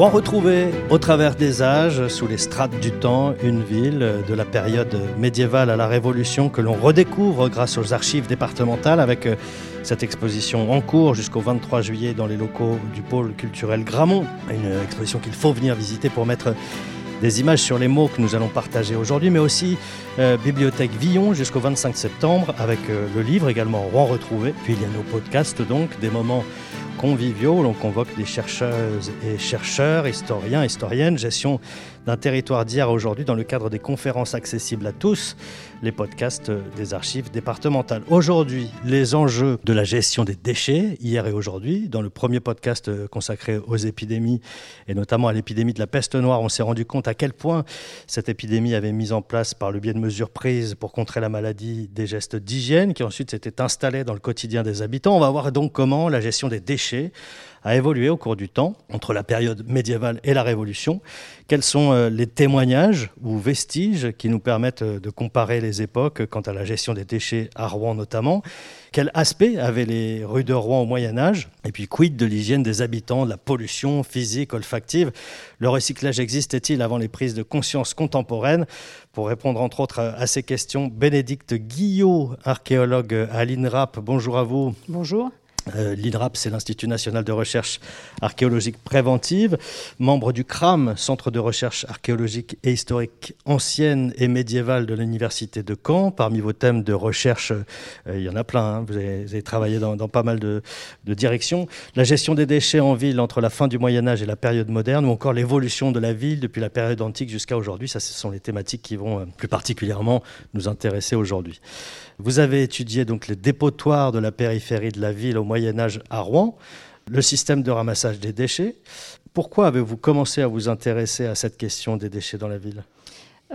Rouen retrouvé au travers des âges, sous les strates du temps, une ville de la période médiévale à la Révolution que l'on redécouvre grâce aux archives départementales avec euh, cette exposition en cours jusqu'au 23 juillet dans les locaux du pôle culturel Gramont. Une exposition qu'il faut venir visiter pour mettre des images sur les mots que nous allons partager aujourd'hui, mais aussi euh, Bibliothèque Villon jusqu'au 25 septembre avec euh, le livre également Rouen retrouvé. Puis il y a nos podcasts donc, des moments conviviaux. On convoque des chercheuses et chercheurs, historiens, historiennes, gestion d'un territoire d'hier aujourd'hui dans le cadre des conférences accessibles à tous, les podcasts des archives départementales. Aujourd'hui, les enjeux de la gestion des déchets, hier et aujourd'hui. Dans le premier podcast consacré aux épidémies, et notamment à l'épidémie de la peste noire, on s'est rendu compte à quel point cette épidémie avait mis en place, par le biais de mesures prises pour contrer la maladie, des gestes d'hygiène qui ensuite s'étaient installés dans le quotidien des habitants. On va voir donc comment la gestion des déchets a évolué au cours du temps, entre la période médiévale et la Révolution. Quels sont euh, les témoignages ou vestiges qui nous permettent euh, de comparer les époques quant à la gestion des déchets à Rouen notamment? Quel aspect avaient les rues de Rouen au Moyen Âge? Et puis quid de l'hygiène des habitants, de la pollution physique, olfactive? Le recyclage existait-il avant les prises de conscience contemporaines? Pour répondre entre autres à ces questions, Bénédicte Guillot, archéologue à l'INRAP, bonjour à vous. Bonjour. Euh, L'INRAP, c'est l'Institut national de recherche archéologique préventive, membre du CRAM, Centre de recherche archéologique et historique ancienne et médiévale de l'Université de Caen. Parmi vos thèmes de recherche, euh, il y en a plein, hein. vous, avez, travaillé dans, pas mal de, directions. La gestion des déchets en ville entre la fin du Moyen Âge et la période moderne, ou encore l'évolution de la ville depuis la période antique jusqu'à aujourd'hui. Ça, ce sont les thématiques qui vont euh, plus particulièrement nous intéresser aujourd'hui. Vous avez étudié donc les dépotoirs de la périphérie de la ville au Moyen Âge à Rouen, le système de ramassage des déchets. Pourquoi avez-vous commencé à vous intéresser à cette question des déchets dans la ville?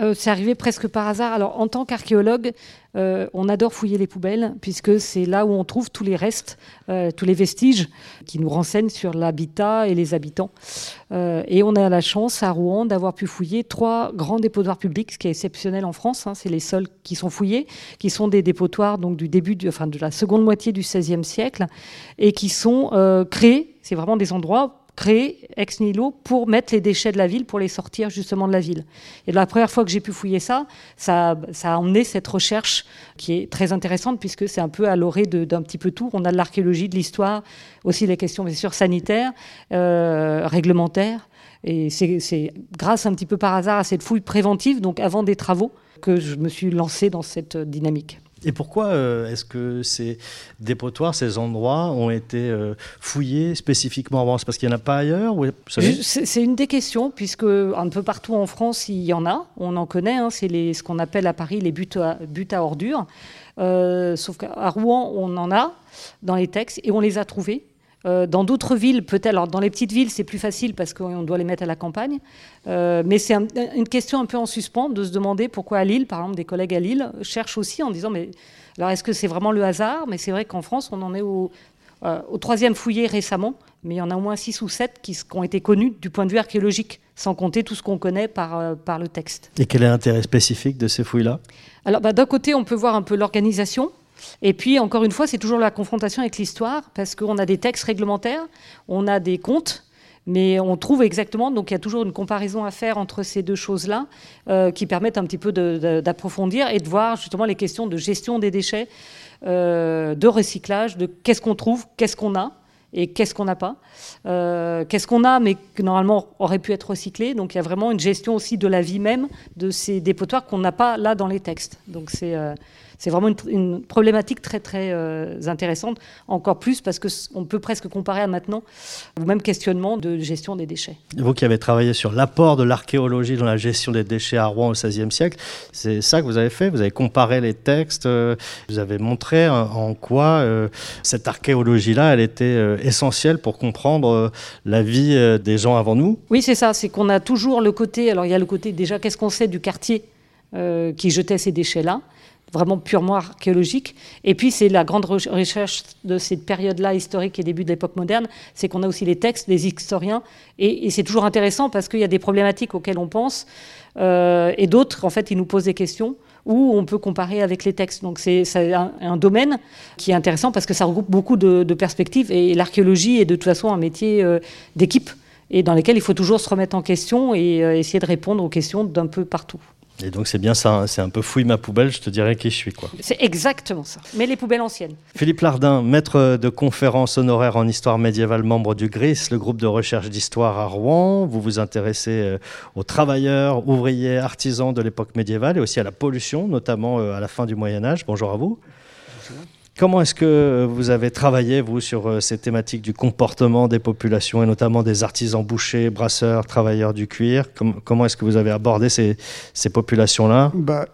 Euh, c'est arrivé presque par hasard. Alors, en tant qu'archéologue, euh, on adore fouiller les poubelles, puisque c'est là où on trouve tous les restes, euh, tous les vestiges qui nous renseignent sur l'habitat et les habitants. et on a la chance à Rouen d'avoir pu fouiller trois grands dépotoirs publics, ce qui est exceptionnel en France. Hein. c'est les seuls qui sont fouillés, qui sont des dépotoirs donc, du début, enfin, de la seconde moitié du XVIe siècle, et qui sont créés, c'est vraiment des endroits créé ex nihilo pour mettre les déchets de la ville, pour les sortir justement de la ville. Et la première fois que j'ai pu fouiller ça, ça, ça, a emmené cette recherche qui est très intéressante puisque c'est un peu à l'orée d'un petit peu tout. On a de l'archéologie, de l'histoire, aussi les questions bien sûr sanitaires, euh, réglementaires. Et c'est grâce un petit peu par hasard à cette fouille préventive, donc avant des travaux, que je me suis lancé dans cette dynamique. Et pourquoi euh, est-ce que ces dépotoirs, ces endroits ont été euh, fouillés spécifiquement avant? C'est parce qu'il n'y en a pas ailleurs C'est une des questions, puisque un peu partout en France, il y en a. On en connaît. Hein, c'est ce qu'on appelle à Paris les buts à, à ordures. Euh, sauf qu'à Rouen, on en a dans les textes et on les a trouvés. Euh, dans d'autres villes, peut-être, alors dans les petites villes, c'est plus facile parce qu'on doit les mettre à la campagne. Euh, mais c'est une question un peu en suspens de se demander pourquoi à Lille, par exemple, des collègues à Lille cherchent aussi en disant mais alors est-ce que c'est vraiment le hasard? Mais c'est vrai qu'en France, on en est au, euh, au, troisième fouillé récemment, mais il y en a au moins six ou sept qui, qui ont été connus du point de vue archéologique, sans compter tout ce qu'on connaît par, par le texte. Et quel est l'intérêt spécifique de ces fouilles-là? Alors bah, d'un côté, on peut voir un peu l'organisation et puis, encore une fois, c'est toujours la confrontation avec l'histoire, parce qu'on a des textes réglementaires, on a des comptes, mais on trouve exactement, donc il y a toujours une comparaison à faire entre ces deux choses-là, euh, qui permettent un petit peu d'approfondir et de voir justement les questions de gestion des déchets, euh, de recyclage, de qu'est-ce qu'on trouve, qu'est-ce qu'on a et qu'est-ce qu'on n'a pas. Euh, qu'est-ce qu'on a, mais que normalement aurait pu être recyclé. Donc il y a vraiment une gestion aussi de la vie même de ces dépotoirs qu'on n'a pas là dans les textes. Donc c'est c'est vraiment une, problématique très très euh, intéressante, encore plus parce qu'on peut presque comparer à maintenant au même questionnement de gestion des déchets. Vous qui avez travaillé sur l'apport de l'archéologie dans la gestion des déchets à Rouen au XVIe siècle, c'est ça que vous avez fait? Vous avez comparé les textes, euh, vous avez montré en quoi euh, cette archéologie-là, elle était essentielle pour comprendre la vie des gens avant nous? Oui, c'est ça, c'est qu'on a toujours le côté, alors il y a le côté déjà, qu'est-ce qu'on sait du quartier qui jetait ces déchets-là? Vraiment purement archéologique. Et puis, c'est la grande recherche de cette période-là historique et début de l'époque moderne, c'est qu'on a aussi les textes des historiens. Et, c'est toujours intéressant parce qu'il y a des problématiques auxquelles on pense, euh, et d'autres, en fait, ils nous posent des questions où on peut comparer avec les textes. Donc c'est un, domaine qui est intéressant parce que ça regroupe beaucoup de, perspectives et l'archéologie est de toute façon un métier euh, d'équipe et dans lesquels il faut toujours se remettre en question et essayer de répondre aux questions d'un peu partout. Et donc c'est bien ça, hein. c'est un peu fouille ma poubelle, je te dirais qui je suis. quoi. C'est exactement ça, mais les poubelles anciennes. Philippe Lardin, maître de conférences honoraire en histoire médiévale, membre du GRIS, le groupe de recherche d'histoire à Rouen. Vous vous intéressez euh, aux travailleurs, ouvriers, artisans de l'époque médiévale et aussi à la pollution, notamment euh, à la fin du Moyen Âge. Bonjour à vous. Comment est-ce que vous avez travaillé, vous, sur euh, ces thématiques du comportement des populations et notamment des artisans bouchers, brasseurs, travailleurs du cuir? Comment est-ce que vous avez abordé ces, populations-là? Bah,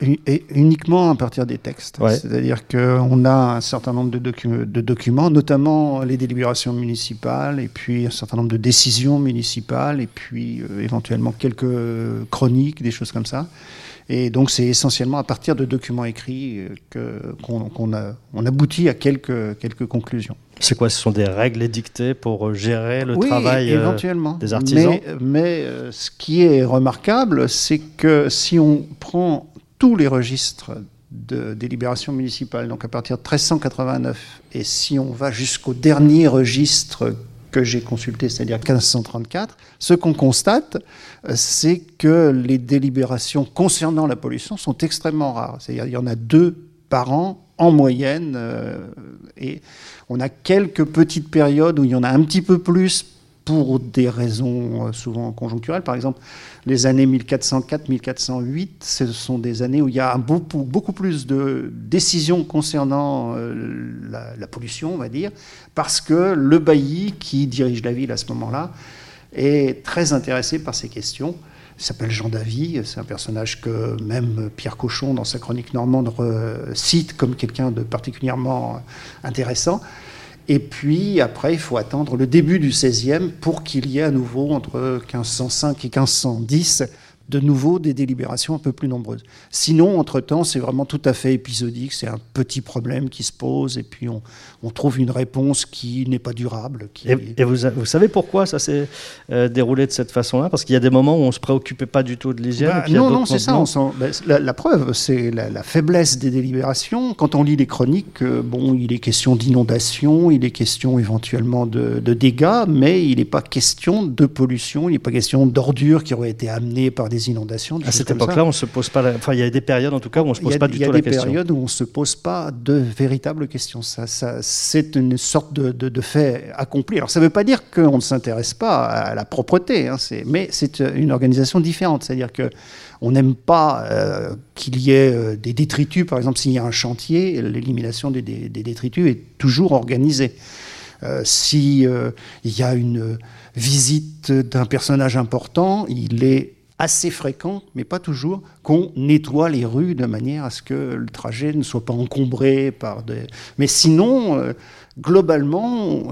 Uniquement à partir des textes. C'est-à-dire qu'on a un certain nombre de, de, documents, notamment les délibérations municipales, et puis un certain nombre de décisions municipales, et puis euh, éventuellement quelques chroniques, des choses comme ça. Et donc c'est essentiellement à partir de documents écrits euh, qu'on a, on aboutit à quelques, quelques conclusions. C'est quoi? Ce sont des règles édictées pour euh, gérer le travail euh, des artisans? Mais, mais ce qui est remarquable, c'est que si on prend tous les registres de délibération municipale, donc à partir de 1389, et si on va jusqu'au dernier registre que j'ai consulté, c'est-à-dire 1534, ce qu'on constate, euh, c'est que les délibérations concernant la pollution sont extrêmement rares. C'est-à-dire qu'il y en a deux par an en moyenne, euh, et on a quelques petites périodes où il y en a un petit peu plus pour des raisons euh, souvent conjoncturelles. Par exemple, les années 1404-1408, ce sont des années où il y a beaucoup, plus de décisions concernant euh, la, pollution, on va dire, parce que le bailli qui dirige la ville à ce moment-là est très intéressé par ces questions. Il s'appelle Jean Davy, c'est un personnage que même Pierre Cochon, dans sa chronique normande, cite comme quelqu'un de particulièrement intéressant. Et puis après, il faut attendre le début du XVIe pour qu'il y ait à nouveau, entre 1505 et 1510, de nouveau des délibérations un peu plus nombreuses. Sinon, entre-temps, c'est vraiment tout à fait épisodique, c'est un petit problème qui se pose et puis on, on trouve une réponse qui n'est pas durable. Et, vous, vous, savez pourquoi ça s'est euh, déroulé de cette façon-là? Parce qu'il y a des moments où on ne se préoccupait pas du tout de l'hygiène. Bah, non, non, c'est ça. Ben, la, preuve, c'est la, faiblesse des délibérations. Quand on lit les chroniques, euh, bon, il est question d'inondation, il est question éventuellement de, dégâts, mais il n'est pas question de pollution, il n'est pas question d'ordures qui auraient été amenées par des inondations. À cette époque-là, on se pose pas. Enfin, il y a des périodes, en tout cas, où on se pose pas du tout la question. Il y a des périodes où on se pose pas de véritables questions. Ça, ça c'est une sorte de, fait accompli. Alors ça ne veut pas dire qu'on ne s'intéresse pas à la propreté, hein, mais c'est une organisation différente. C'est-à-dire que on n'aime pas euh, qu'il y ait euh, des détritus. Par exemple, s'il y a un chantier, l'élimination des, détritus est toujours organisée. Euh, S'il y a une visite d'un personnage important, il est assez fréquent, mais pas toujours, qu'on nettoie les rues de manière à ce que le trajet ne soit pas encombré par des... Mais sinon, euh, globalement,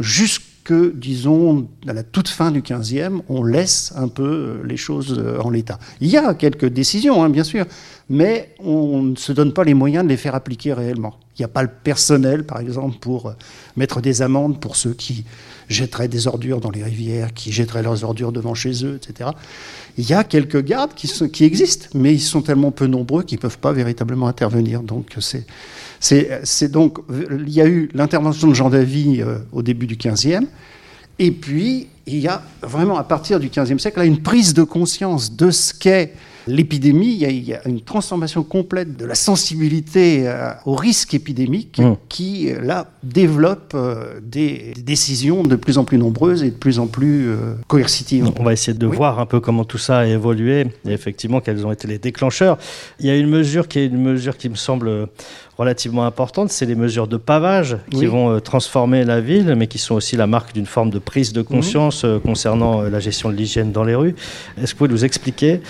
jusque, disons, à la toute fin du 15e, on laisse un peu euh, les choses euh, en l'état. Il y a quelques décisions, hein, bien sûr, mais on ne se donne pas les moyens de les faire appliquer réellement. Il n'y a pas le personnel, par exemple, pour mettre des amendes pour ceux qui jetteraient des ordures dans les rivières, qui jetteraient leurs ordures devant chez eux, etc. Il y a quelques gardes qui, qui existent, mais ils sont tellement peu nombreux qu'ils ne peuvent pas véritablement intervenir. Donc c'est, c'est, donc il y a eu l'intervention de Jean Davy euh, au début du XVe, et puis il y a vraiment à partir du XVe siècle là, une prise de conscience de ce qu'est l'épidémie, il, y a une transformation complète de la sensibilité euh, au risque épidémique mmh. qui, euh, là, développe euh, des, décisions de plus en plus nombreuses et de plus en plus coercitives. On va essayer de voir un peu comment tout ça a évolué et effectivement quels ont été les déclencheurs. Il y a une mesure qui est une mesure qui me semble relativement importante, c'est les mesures de pavage qui vont transformer la ville, mais qui sont aussi la marque d'une forme de prise de conscience concernant la gestion de l'hygiène dans les rues. Est-ce que vous pouvez nous expliquer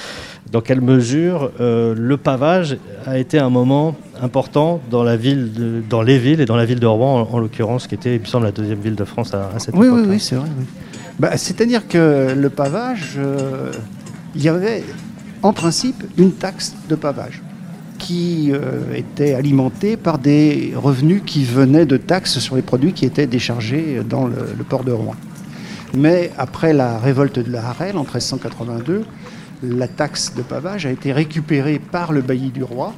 dans quelle mesure euh, le pavage a été un moment important dans, la ville dans les villes et dans la ville de Rouen, en, l'occurrence, qui était, il me semble, la deuxième ville de France à, cette oui, époque. Oui, oui, c'est vrai. Bah, c'est-à-dire que le pavage, euh, il y avait en principe une taxe de pavage qui euh, était alimentée par des revenus qui venaient de taxes sur les produits qui étaient déchargés dans le, le port de Rouen. Mais après la révolte de la Harel en 1382, la taxe de pavage a été récupérée par le bailli du roi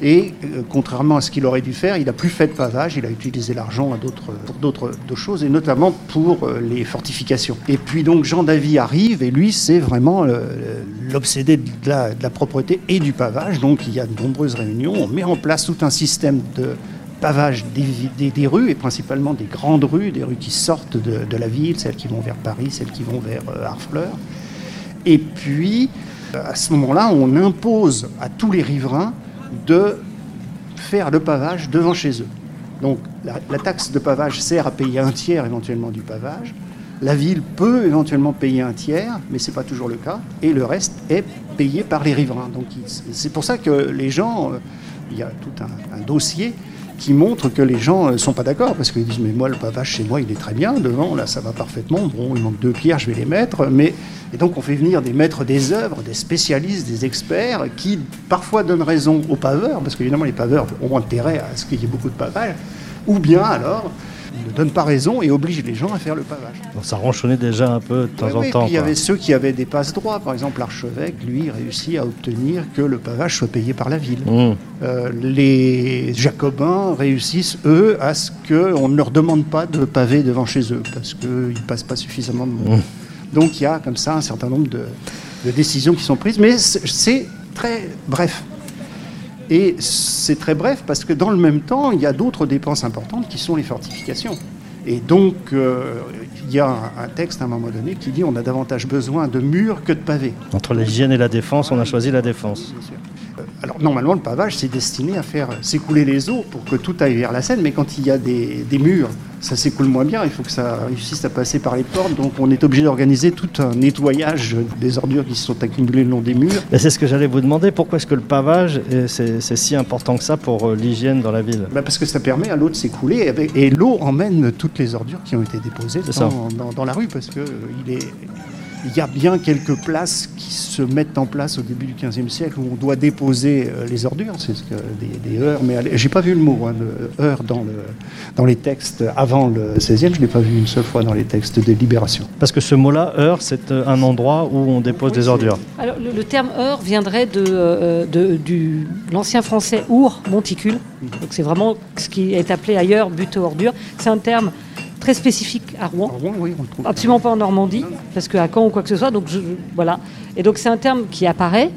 Et euh, contrairement à ce qu'il aurait dû faire, il n'a plus fait de pavage, il a utilisé l'argent pour d'autres choses, et notamment pour euh, les fortifications. Et puis donc Jean Davy arrive, et lui, c'est vraiment euh, l'obsédé de, la propreté et du pavage. Donc il y a de nombreuses réunions, on met en place tout un système de pavage des, rues, et principalement des grandes rues, des rues qui sortent de, la ville, celles qui vont vers Paris, celles qui vont vers Harfleur. Et puis, à ce moment-là, on impose à tous les riverains de faire le pavage devant chez eux. Donc la, taxe de pavage sert à payer un tiers éventuellement du pavage. La ville peut éventuellement payer un tiers, mais ce n'est pas toujours le cas. Et le reste est payé par les riverains. Donc c'est pour ça que les gens, euh, il y a tout un dossier qui montre que les gens ne euh, sont pas d'accord, parce qu'ils disent, mais moi, le pavage chez moi, il est très bien, devant, là, ça va parfaitement, bon, il manque deux pierres, je vais les mettre, mais... Et donc on fait venir des maîtres des œuvres, des spécialistes, des experts, qui parfois donnent raison aux paveurs, parce qu'évidemment les paveurs ont intérêt à ce qu'il y ait beaucoup de pavage, ou bien alors ne donne pas raison et oblige les gens à faire le pavage. ça ronchonnait déjà un peu de temps en temps. il y avait ceux qui avaient des passes droits. Par exemple, l'archevêque, lui, réussit à obtenir que le pavage soit payé par la ville. Mmh. Euh, les jacobins réussissent, eux, à ce qu'on ne leur demande pas de paver devant chez eux, parce qu'ils ne passent pas suffisamment de monde. Mmh. Donc il y a comme ça un certain nombre de décisions qui sont prises, mais c'est très bref. Et c'est très bref parce que dans le même temps, il y a d'autres dépenses importantes qui sont les fortifications. Et donc, euh, il y a un, texte à un moment donné qui dit on a davantage besoin de murs que de pavés. Entre l'hygiène et la défense, on a choisi la défense. Alors normalement, le pavage, c'est destiné à faire s'écouler les eaux pour que tout aille vers la Seine, mais quand il y a des, des murs ça s'écoule moins bien, il faut que ça réussisse à passer par les portes, donc on est obligé d'organiser tout un nettoyage des ordures qui se sont accumulées le long des murs. C'est ce que j'allais vous demander, pourquoi est-ce que le pavage, c'est si important que ça pour euh, l'hygiène dans la ville? Bah, Parce que ça permet à l'eau de s'écouler, et l'eau emmène toutes les ordures qui ont été déposées dans, dans, la rue, parce qu'il euh, est il y a bien quelques places qui se mettent en place au début du XVe siècle où on doit déposer euh, les ordures, c'est ce que des, des, heures, mais j'ai pas vu le mot hein, heure dans, le, dans les textes avant le XVIe, je l'ai pas vu une seule fois dans les textes de libération. Parce que ce mot-là, heure, c'est euh, un endroit où on dépose des ordures. Alors le, terme heure viendrait de, euh, de du l'ancien français our, monticule, donc c'est vraiment ce qui est appelé ailleurs butte aux ordures. C'est un terme très spécifique à Rouen. Absolument pas en Normandie, parce qu'à Caen ou quoi que ce soit. Donc voilà. Et donc c'est un terme qui apparaît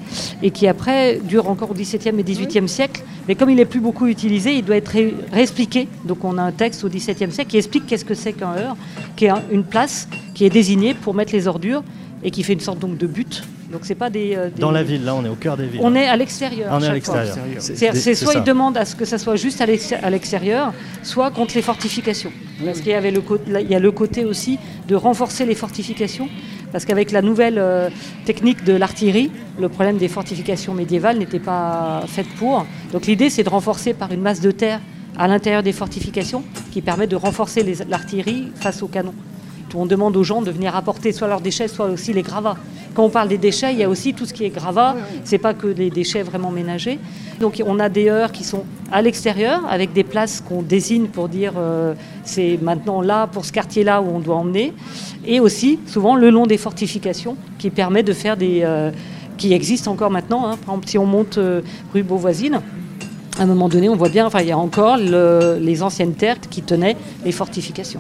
et qui après dure encore au XVIIe et XVIIIe siècle. Mais comme il n'est plus beaucoup utilisé, il doit être réexpliqué. Donc on a un texte au XVIIe siècle qui explique qu'est-ce que c'est qu'un heure, qui est une place qui est désignée pour mettre les ordures et qui fait une sorte donc de but donc c'est pas euh, des, Dans la ville, là, on est au cœur des villes. On est à l'extérieur. On est à l'extérieur. C'est soit ils demandent à ce que ça soit juste à l'extérieur, soit contre les fortifications. Parce qu'il y avait le il y a le côté aussi de renforcer les fortifications. Parce qu'avec la nouvelle euh, technique de l'artillerie, le problème des fortifications médiévales n'était pas fait pour. Donc l'idée, c'est de renforcer par une masse de terre à l'intérieur des fortifications qui permet de renforcer l'artillerie face aux canons. On demande aux gens de venir apporter soit leurs déchets, soit aussi les gravats. Quand on parle des déchets, il y a aussi tout ce qui est gravat. C'est pas que des déchets vraiment ménagers. Donc on a des heures qui sont à l'extérieur avec des places qu'on désigne pour dire euh, c'est maintenant là pour ce quartier-là où on doit emmener. Et aussi souvent le long des fortifications qui permet de faire des euh, qui existent encore maintenant. Hein. Par exemple, si on monte euh, rue Beauvoisine, à un moment donné, on voit bien, enfin, il y a encore les anciennes terres qui tenaient les fortifications.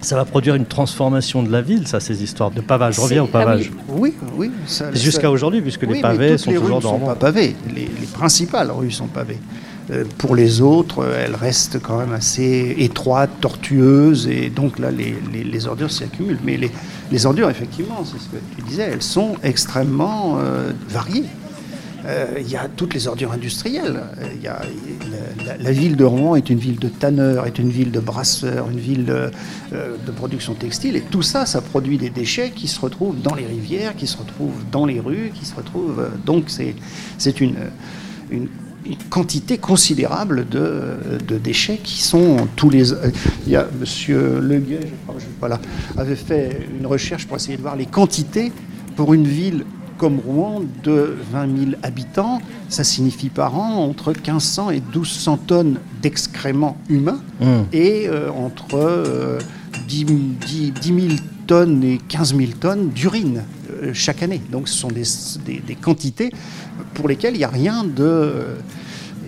Ça va produire une transformation de la ville, ça, ces histoires de pavage. Je reviens au ah pavage. oui, oui. Jusqu'à aujourd'hui, puisque les pavés sont les toujours rues dans. sont pas pavées. Les, principales rues sont pavées. Euh, pour les autres, elles restent quand même assez étroites, tortueuses, et donc là, les, les, ordures s'y accumulent. Mais les, ordures, effectivement, c'est ce que tu disais, elles sont extrêmement euh, variées. Euh, il y a toutes les ordures industrielles. Il y a, la, ville de Rouen est une ville de tanneurs, est une ville de brasseurs, une ville de, euh, production textile. Et tout ça, ça produit des déchets qui se retrouvent dans les rivières, qui se retrouvent dans les rues, qui se retrouvent. Euh, donc c'est une, une, quantité considérable de, de, déchets qui sont tous les. Il y a Monsieur Leguet, je crois, voilà, avait fait une recherche pour essayer de voir les quantités pour une ville comme Rouen, de 20 000 habitants, ça signifie par an entre 1500 et 1200 tonnes d'excréments humains mmh. et euh, entre 10, euh, 000 tonnes et 15 000 tonnes d'urine euh, chaque année. Donc ce sont des, quantités pour lesquelles il n'y a rien de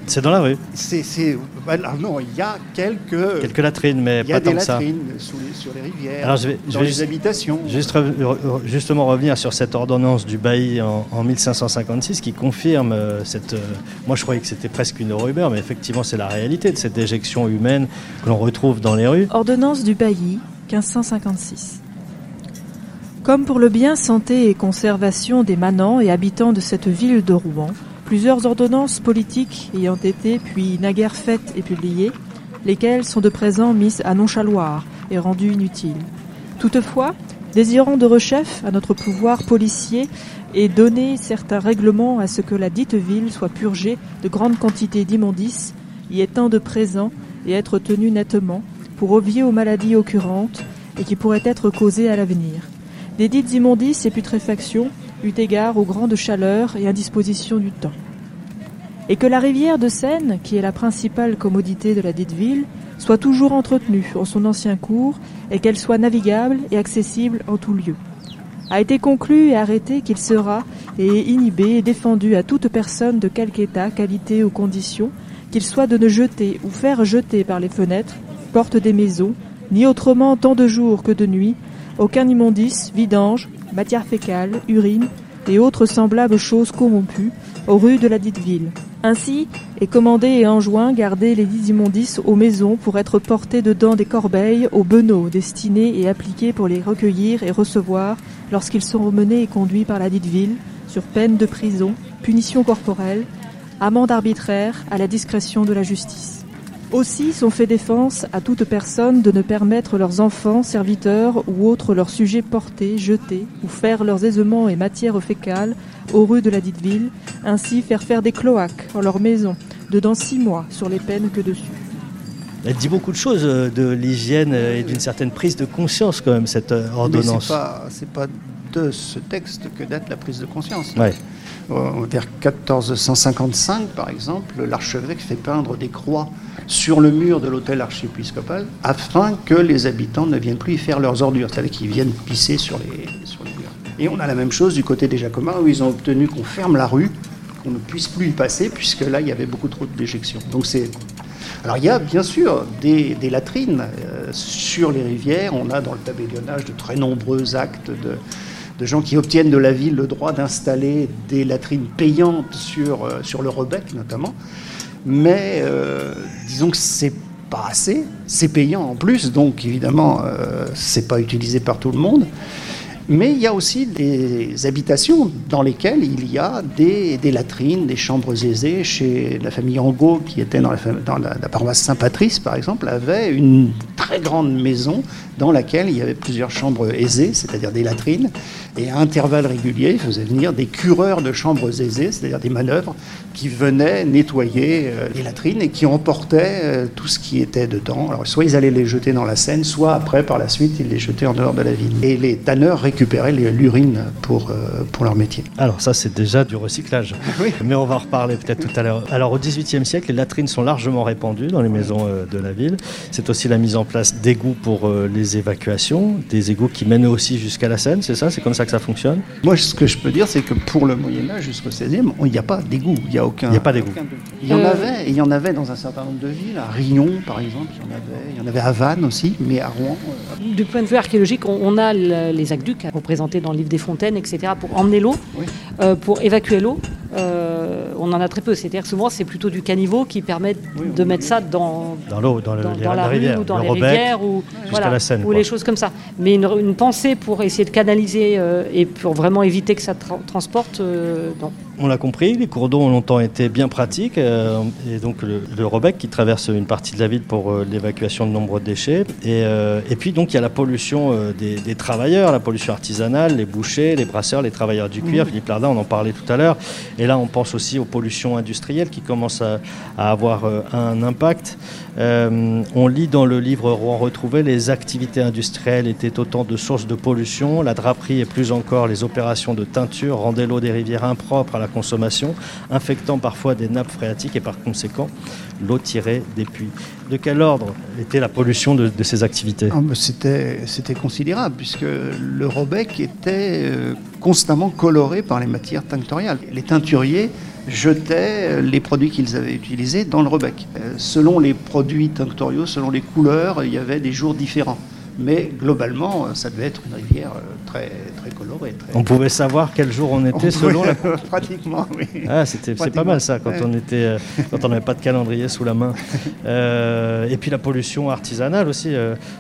C'est dans la rue c'est, c'est- bah, Non, il y a quelques... Quelques latrines, mais il y a pas tant des que ça. latrines sous les- sur les rivières, Alors, je vais- je dans vais les juste- habitations. Juste re- re- justement revenir sur cette ordonnance du bailli en, en 1556 qui confirme euh, cette. euh, moi je croyais que c'était presque une rumeur, mais effectivement c'est la réalité de cette déjection humaine que l'on retrouve dans les rues. Ordonnance du bailli, 1556. Comme pour le bien santé et conservation des manants et habitants de cette ville de Rouen, plusieurs ordonnances politiques ayant été puis naguère faites et publiées, lesquelles sont de présent mises à nonchaloir et rendues inutiles. Toutefois, désirant de rechef à notre pouvoir policier et donner certains règlements à ce que la dite ville soit purgée de grandes quantités d'immondices, y étant de présent et être tenue nettement, pour obvier aux maladies occurrentes et qui pourraient être causées à l'avenir. Des dites immondices et putréfactions, eut égard aux grandes chaleurs et indispositions du temps. Et que la rivière de Seine, qui est la principale commodité de la dite ville, soit toujours entretenue en son ancien cours et qu'elle soit navigable et accessible en tout lieu. A été conclu et arrêté qu'il sera et inhibé et défendu à toute personne de quelque état, qualité ou condition, qu'il soit de ne jeter ou faire jeter par les fenêtres, portes des maisons, ni autrement tant de jour que de nuit, aucun immondice, vidange, matière fécale, urine et autres semblables choses corrompues aux rues de la dite ville. Ainsi est commandé et enjoint garder les dix immondices aux maisons pour être portés dedans des corbeilles aux benaux destinés et appliqués pour les recueillir et recevoir lorsqu'ils seront menés et conduits par la dite ville, sur peine de prison, punition corporelle, amende arbitraire à la discrétion de la justice. Aussi sont fait défense à toute personne de ne permettre leurs enfants, serviteurs ou autres leurs sujets portés, jetés, ou faire leurs aisements et matières fécales aux rues de la dite ville, ainsi faire faire des cloaques en leur maison, dedans six mois, sur les peines que dessus. Elle dit beaucoup de choses euh, de l'hygiène euh, et d'une certaine prise de conscience quand même cette euh, Mais ordonnance. c'est pas, c'est pas de ce texte que date la prise de conscience. Ouais. Vers 1455, par exemple, l'archevêque fait peindre des croix sur le mur de l'hôtel archiépiscopal afin que les habitants ne viennent plus y faire leurs ordures, c'est-à-dire qu'ils viennent pisser sur les, sur les murs. Et on a la même chose du côté des Jacobins où ils ont obtenu qu'on ferme la rue, qu'on ne puisse plus y passer, puisque là, il y avait beaucoup trop de déjections. Donc c'est alors il y a bien sûr des, des latrines euh, sur les rivières. On a dans le tabellionnage de très nombreux actes de, de gens qui obtiennent de la ville le droit d'installer des latrines payantes sur, euh, sur le Rebec notamment. Mais euh, disons que c'est pas assez, c'est payant en plus, donc évidemment euh, c'est pas utilisé par tout le monde. Mais il y a aussi des habitations dans lesquelles il y a des, latrines, des chambres aisées. Chez la famille Angot, qui était dans la- la paroisse Saint-Patrice, par exemple, avait une très grande maison dans laquelle il y avait plusieurs chambres aisées, c'est-à-dire des latrines. Et à intervalles réguliers, il faisait venir des cureurs de chambres aisées, c'est-à-dire des manœuvres, qui venaient nettoyer euh, les latrines et qui emportaient euh, tout ce qui était dedans. Alors, soit ils allaient les jeter dans la Seine, soit après, par la suite, ils les jetaient en dehors de la ville. Et les tanneurs récupéraient l'urine pour, euh, pour leur métier. Alors ça c'est déjà du recyclage. Oui. Mais on va en reparler peut-être tout à l'heure. Alors au XVIIIe siècle, les latrines sont largement répandues dans les maisons de la ville. C'est aussi la mise en place d'égouts pour euh, les évacuations, des égouts qui mènent aussi jusqu'à la Seine, c'est ça C'est comme ça que ça fonctionne? Moi, ce que je peux dire, c'est que pour le Moyen-Âge jusqu'au XVIe, il n'y a pas d'égout. Il n'y a aucun. Il n'y a pas d'égout. Il y en Euh, avait, il y en avait dans un certain nombre de villes. À Rion, par exemple, il y en avait. Il y en avait à Vannes aussi, mais à Rouen. euh, Du point de vue archéologique, on, on a le- les aqueducs représentés dans le livre des fontaines, etc., pour emmener l'eau, Oui. Euh, pour évacuer l'eau. euh, on en a très peu. C'est-à-dire que souvent, c'est plutôt du caniveau qui permet Oui, de oui, mettre oui. ça dans, Dans l'eau, dans, la, rue rivière, ou dans le les Ou, la les choses comme ça. Mais une, une pensée pour essayer de canaliser euh, et pour vraiment éviter que ça tra- transporte, euh, non. On l'a compris, les cours d'eau ont longtemps été bien pratiques, euh, et donc le, le Rebec qui traverse une partie de la ville pour euh, l'évacuation de nombreux déchets. Et, euh, et puis donc il y a la pollution des, des travailleurs, la pollution artisanale, les bouchers, les brasseurs, les travailleurs du cuir. Philippe Lardin, on en parlait tout à l'heure. Et là, on pense aussi aux pollutions industrielles qui commencent à, à avoir un impact. On lit dans le livre Rouen retrouvé, les activités industrielles étaient autant de sources de pollution. La draperie et plus encore les opérations de teinture rendaient l'eau des rivières impropre à la consommation, infectant parfois des nappes phréatiques et par conséquent l'eau tirée des puits. De quel ordre était la pollution de, ces activités? Ah, C'était considérable, puisque le Robec était euh, constamment coloré par les matières tinctoriales. Les teinturiers jetaient les produits qu'ils avaient utilisés dans le Robec. Euh, selon les produits tinctoriaux, selon les couleurs, il y avait des jours différents. Mais globalement, euh, ça devait être une rivière euh, très, très colorée. On pouvait savoir quel jour on était selon la. Pratiquement, oui. Ah, c'était, c'est pas mal ça, quand on était, euh, quand on n'avait pas de calendrier sous la main. et puis la pollution artisanale aussi.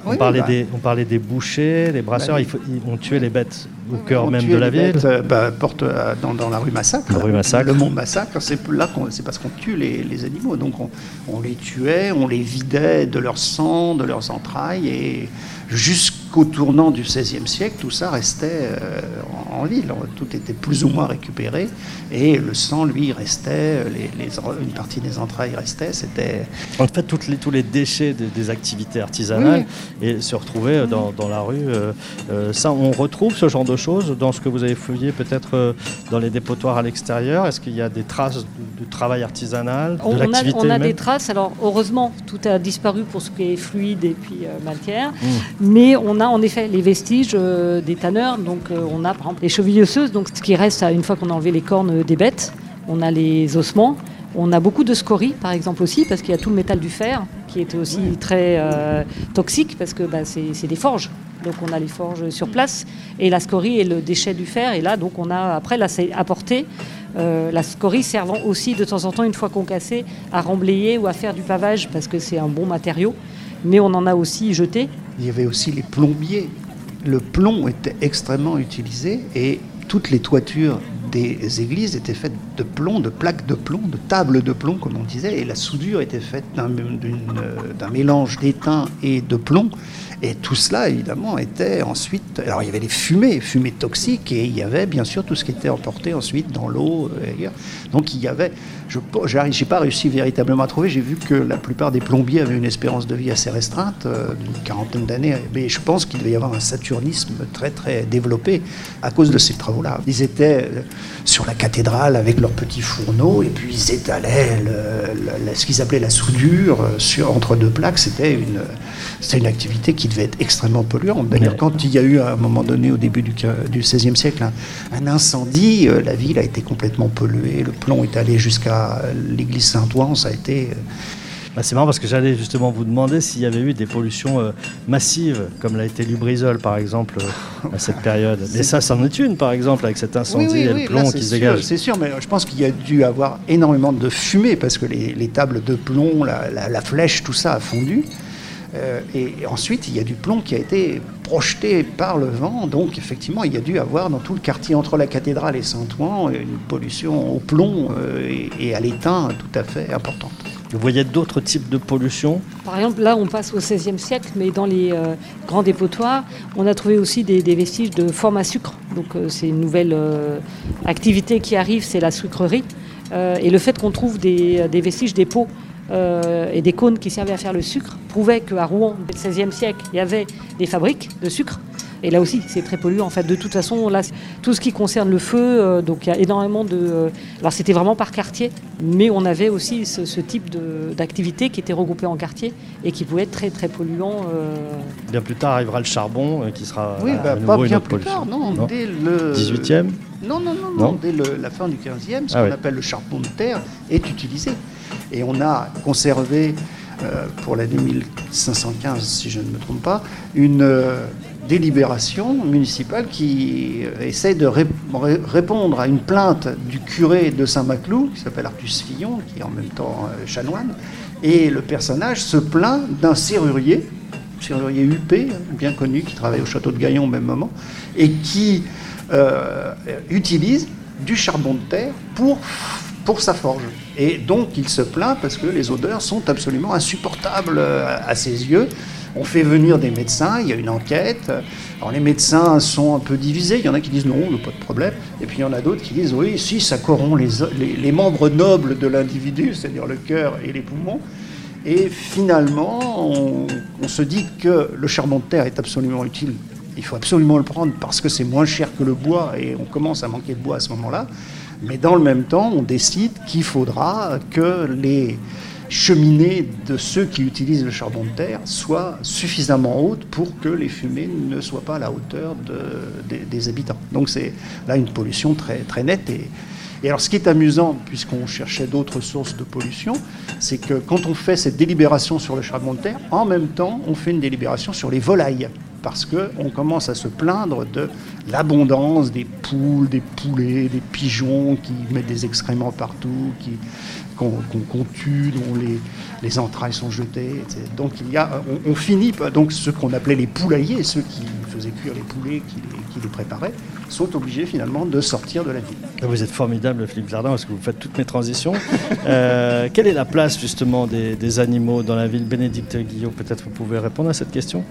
on, parlait bah. des, on parlait des bouchers, les brasseurs, bah, ils, ont tué les bêtes au cœur même de la ville. bah, porte, dans, dans, la rue Massacre. La rue Massacre. Le mont Massacre, c'est là c'est parce qu'on tue les, les animaux. Donc on, on, les tuait, on les vidait de leur sang, de leurs entrailles et jusqu'au tournant du XVIe siècle, tout ça restait euh, en, ville. Tout était plus ou moins récupéré et le sang, lui, restait, les, une partie des entrailles restait. C'était en fait toutes les, tous les déchets des activités artisanales et se retrouvaient dans, la rue. Euh, euh, ça, on retrouve ce genre de choses dans ce que vous avez fouillé peut-être dans les dépotoirs à l'extérieur? Est-ce qu'il y a des traces de, travail artisanal, de l'activité On a, des traces. Alors heureusement, tout a disparu pour ce qui est fluide et puis matière. Mmh. Mais on a en effet les vestiges euh, des tanneurs. Donc euh, on a par exemple les chevilles osseuses, donc ce qui reste une fois qu'on a enlevé les cornes des bêtes. On a les ossements. On a beaucoup de scories, par exemple aussi, parce qu'il y a tout le métal du fer qui est aussi très euh, toxique, parce que bah, c'est des forges. Donc on a les forges sur place, et la scorie est le déchet du fer. Et là, donc on a après là apporté la scorie servant aussi de temps en temps, une fois qu'on cassait, à remblayer ou à faire du pavage, parce que c'est un bon matériau. Mais on en a aussi jeté il y avait aussi les plombiers. Le plomb était extrêmement utilisé et toutes les toitures des églises étaient faites de plomb, de plaques de plomb, de tables de plomb, comme on disait, et la soudure était faite d'un mélange d'étain et de plomb. Et tout cela, évidemment, était ensuite. Alors, il y avait les fumées, fumées toxiques, et il y avait bien sûr tout ce qui était emporté ensuite dans l'eau. Euh, Donc, il y avait. Je n'ai pas réussi véritablement à trouver. J'ai vu que la plupart des plombiers avaient une espérance de vie assez restreinte, euh, d'une quarantaine d'années. Mais je pense qu'il devait y avoir un saturnisme très, très développé à cause de ces travaux-là. Ils étaient euh, sur la cathédrale avec leurs petits fourneaux, et puis ils étalaient ce qu'ils appelaient la soudure sur, entre deux plaques. C'était une, une activité qui devait être extrêmement polluant. D'ailleurs, quand il y a eu à un moment donné, au début du, XVIe siècle, un, incendie, euh, la ville a été complètement polluée. Le plomb est allé jusqu'à l'église Saint-Ouen. Ça a été. Euh, bah, c'est marrant parce que j'allais justement vous demander s'il y avait eu des pollutions euh, massives, comme l'a été Lubrizol par exemple à cette période. Mais ça, c'en est une par exemple avec cet incendie et le plomb qui se dégage. C'est sûr, mais je pense qu'il y a dû avoir énormément de fumée parce que les, tables de plomb, la, flèche, tout ça a fondu. Euh, et, ensuite, il y a du plomb qui a été projeté par le vent. Donc, effectivement, il y a dû avoir dans tout le quartier entre la cathédrale et Saint-Ouen une pollution au plomb euh, et, à l'étain tout à fait importante. Vous voyez d'autres types de pollution Par exemple, là, on passe au XVIe siècle, mais dans les euh, grands dépotoirs, on a trouvé aussi des, vestiges de forme à sucre. Donc, c'est une nouvelle activité qui arrive, c'est la sucrerie. et le fait qu'on trouve des, des vestiges des pots euh, et des cônes qui servaient à faire le sucre prouvaient qu'à Rouen, au XVIe siècle, il y avait des fabriques de sucre. Et là aussi, c'est très polluant. En fait, de toute façon, là, tout ce qui concerne le feu, euh, donc il y a énormément de. Euh, alors, c'était vraiment par quartier, mais on avait aussi ce, type d'activité qui était regroupée en quartier et qui pouvait être très très polluant. Bien plus tard arrivera le charbon, qui sera. Oui, bah, pas bien plus tard, non, Dès le 18e. Non, non, non, non, dès la fin du 15e, ce ah qu'on appelle le charbon de terre est utilisé. Et on a conservé, euh, pour l'année 1515, si je ne me trompe pas, une euh, délibération municipale qui euh, essaie de répondre à une plainte du curé de Saint-Maclou, qui s'appelle Artus Fillon, qui est en même temps chanoine. Et le personnage se plaint d'un serrurier, serrurier huppé, bien connu, qui travaille au château de Gaillon au même moment, et qui utilise du charbon de terre pour pour sa forge. Et donc il se plaint parce que les odeurs sont absolument insupportables euh, à ses yeux. On fait venir des médecins, il y a une enquête. Alors les médecins sont un peu divisés, il y en a qui disent non, pas de problème. Et puis il y en a d'autres qui disent oui, si, ça corrompt les, les, membres nobles de l'individu, c'est-à-dire le cœur et les poumons. Et finalement, on, on, se dit que le charbon de terre est absolument utile. Il faut absolument le prendre parce que c'est moins cher que le bois et on commence à manquer de bois à ce moment-là. Mais dans le même temps, on décide qu'il faudra que les cheminées de ceux qui utilisent le charbon de terre soient suffisamment hautes pour que les fumées ne soient pas à la hauteur des, habitants. Donc c'est là une pollution très, très nette. Et, et alors ce qui est amusant, puisqu'on cherchait d'autres sources de pollution, c'est que quand on fait cette délibération sur le charbon de terre, en même temps, on fait une délibération sur les volailles parce qu'on commence à se plaindre de l'abondance des poules, des poulets, des pigeons qui mettent des excréments partout, qui, qu'on tue, dont les, les, entrailles sont jetées. Donc il y a, on, finit, donc ceux qu'on appelait les poulaillers, ceux qui faisaient cuire les poulets, qui les, qui les, préparaient, sont obligés finalement de sortir de la ville. Vous êtes formidable, Philippe Jardin, parce que vous faites toutes mes transitions. Euh, quelle est la place justement des, des animaux dans la ville? Bénédicte Guillaume, peut-être vous pouvez répondre à cette question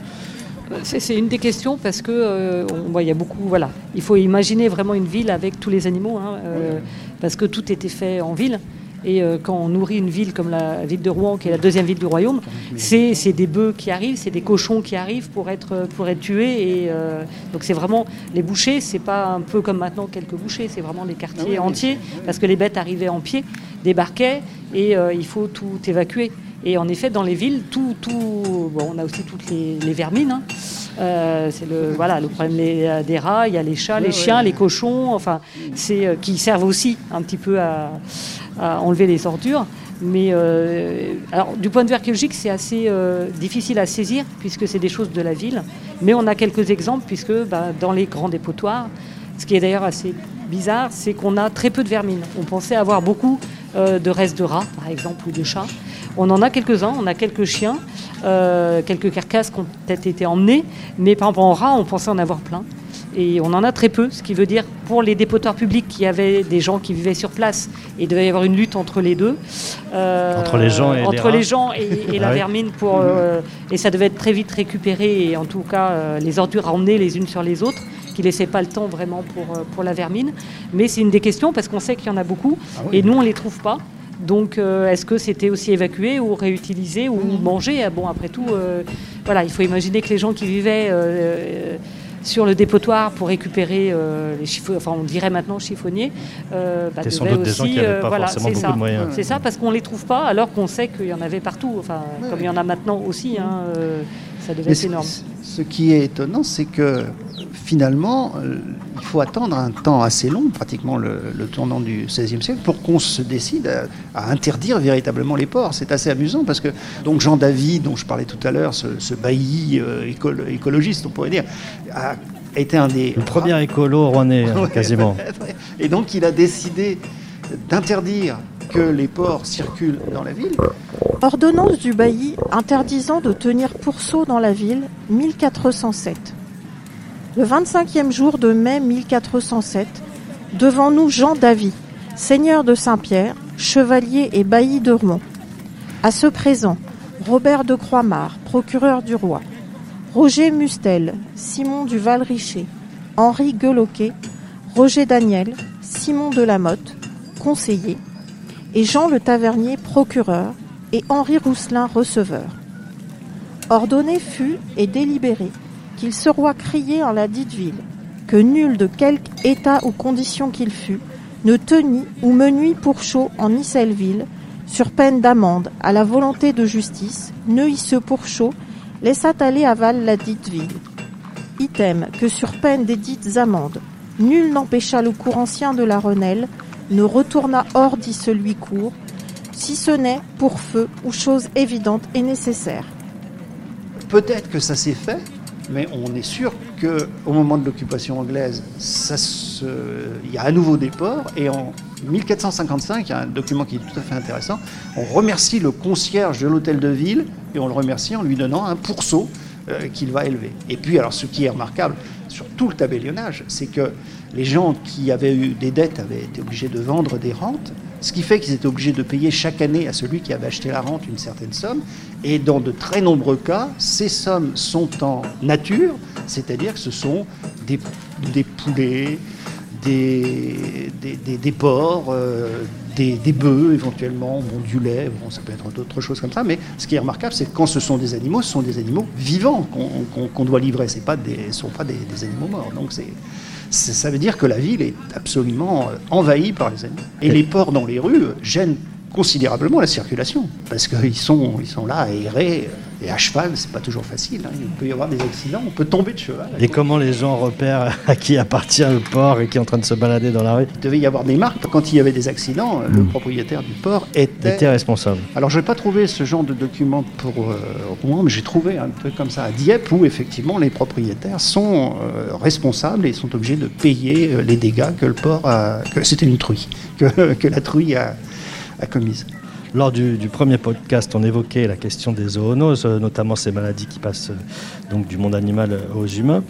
c'est une des questions parce que euh, on, il y a beaucoup. Voilà, il faut imaginer vraiment une ville avec tous les animaux, hein, euh, parce que tout était fait en ville. Et euh, quand on nourrit une ville comme la ville de Rouen, qui est la deuxième ville du royaume, c'est des bœufs qui arrivent, c'est des cochons qui arrivent pour être, pour être tués. Et, euh, donc c'est vraiment les bouchers, c'est pas un peu comme maintenant quelques bouchers, c'est vraiment les quartiers ah entiers, parce que les bêtes arrivaient en pied, débarquaient, et euh, il faut tout évacuer. Et en effet, dans les villes, tout, tout bon, on a aussi toutes les, vermines. Hein. c'est le voilà le problème des rats, il y a les chats, les chiens, les cochons, enfin c'est qui servent aussi un petit peu à, à enlever les ordures. Mais euh, alors, du point de vue archéologique, c'est assez euh, difficile à saisir puisque c'est des choses de la ville. Mais on a quelques exemples puisque bah, dans les grands dépotoirs, ce qui est d'ailleurs assez bizarre, c'est qu'on a très peu de vermines. On pensait avoir beaucoup euh, de restes de rats, par exemple, ou de chats. On en a quelques-uns, on a quelques chiens, quelques carcasses qui ont peut-être été emmenées, mais par exemple en rats, on pensait en avoir plein. Et on en a très peu, ce qui veut dire pour les dépotoirs publics, qu'il y avait des gens qui vivaient sur place, et il devait y avoir une lutte entre les deux. Euh, entre les gens et, entre les, gens et, la ah vermine, pour, euh, et ça devait être très vite récupéré, et en tout cas euh, les ordures ramenées les unes sur les autres, qui ne laissaient pas le temps vraiment pour, pour la vermine. Mais c'est une des questions, parce qu'on sait qu'il y en a beaucoup, ah et nous on ne les trouve pas. Donc, est-ce que c'était aussi évacué ou réutilisé ou mangé? Ah Bon, après tout, voilà, il faut imaginer que les gens qui vivaient sur le dépotoir pour récupérer euh, les chiffonniers, enfin on dirait maintenant chiffonniers. Euh, bah, sans doute des gens qui n'avaient euh, pas voilà, forcément beaucoup ça. de moyens. C'est ça, parce qu'on ne les trouve pas, alors qu'on sait qu'il y en avait partout, enfin, comme il y en a maintenant aussi. Hein, ça devait être énorme. Ce qui est étonnant, c'est que finalement, euh, il faut attendre un temps assez long, pratiquement le, tournant du XVIe siècle, pour qu'on se décide à, interdire véritablement les ports. C'est assez amusant parce que donc Jean David, dont je parlais tout à l'heure, ce, bailli euh, écologiste, on pourrait dire, a été un des... Le premier écolo rouennais, quasiment. Et donc il a décidé d'interdire que les porcs circulent dans la ville. Ordonnance du bailli interdisant de tenir pourceau dans la ville, 1407. Le 25e jour de mai 1407, devant nous Jean Davy, seigneur de Saint-Pierre, chevalier et bailli de Rouen. À ce présent, Robert de Croixmar, procureur du roi, Roger Mustel, Simon du Val-Richer, Henri Gueloquet, Roger Daniel, Simon de Lamotte, conseiller, et Jean le Tavernier, procureur, et Henri Rousselin, receveur. Ordonné fut et délibéré qu'il se roi crié en la dite ville, que nul de quelque état ou condition qu'il fût, ne tenit ou menuit pour chaud en Isselleville, sur peine d'amende, à la volonté de justice, ne y se pour chaud, laissa aller à Val la dite ville. Item, que sur peine des dites amendes, nul n'empêcha le cours ancien de la Renelle, ne retourna hors dit celui court, si ce n'est pour feu ou chose évidente et nécessaire. Peut-être que ça s'est fait, mais on est sûr qu'au moment de l'occupation anglaise, il y a à nouveau des ports, et en 1455, il y a un document qui est tout à fait intéressant, on remercie le concierge de l'hôtel de ville, et on le remercie en lui donnant un pourceau euh, qu'il va élever. Et puis, alors ce qui est remarquable sur tout le tabellionnage, c'est que les gens qui avaient eu des dettes avaient été obligés de vendre des rentes, ce qui fait qu'ils étaient obligés de payer chaque année à celui qui avait acheté la rente une certaine somme. Et dans de très nombreux cas, ces sommes sont en nature, c'est-à-dire que ce sont des, poulets, des, des, porcs, euh, des, bœufs éventuellement, bon, du lait, bon, ça peut être d'autres choses comme ça. Mais ce qui est remarquable, c'est que quand ce sont des animaux, ce sont des animaux vivants qu'on doit livrer. Ce ne sont pas des, animaux morts. Donc c'est ça veut dire que la ville est absolument envahie par les animaux. Et les porcs dans les rues gênent considérablement la circulation. Parce qu'ils sont, ils sont là errer. Et à cheval, c'est pas toujours facile. Hein. Il peut y avoir des accidents, on peut tomber de cheval. Et comment les gens repèrent à qui appartient le port et qui est en train de se balader dans la rue? Il devait y avoir des marques. Quand il y avait des accidents, le hmm. propriétaire du port était... était responsable. Alors je n'ai pas trouvé ce genre de document pour euh, Rouen, mais j'ai trouvé un truc comme ça à Dieppe où effectivement les propriétaires sont euh, responsables et sont obligés de payer euh, les dégâts que le port a... que c'était une truie, que, que la truie a, commise. Lors du, premier podcast, on évoquait la question des zoonoses, euh, notamment ces maladies qui passent euh, donc du monde animal aux humains.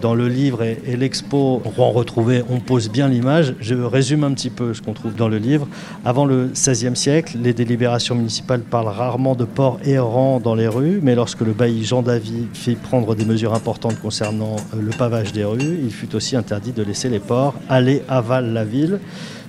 Dans le livre et, l'expo retrouvé, on pose bien l'image. Je résume un petit peu ce qu'on trouve dans le livre. Avant le XVIe siècle, les délibérations municipales parlent rarement de porcs errants dans les rues, mais lorsque le bailli Jean Davy fit prendre des mesures importantes concernant euh, le pavage des rues, il fut aussi interdit de laisser les porcs aller aval la ville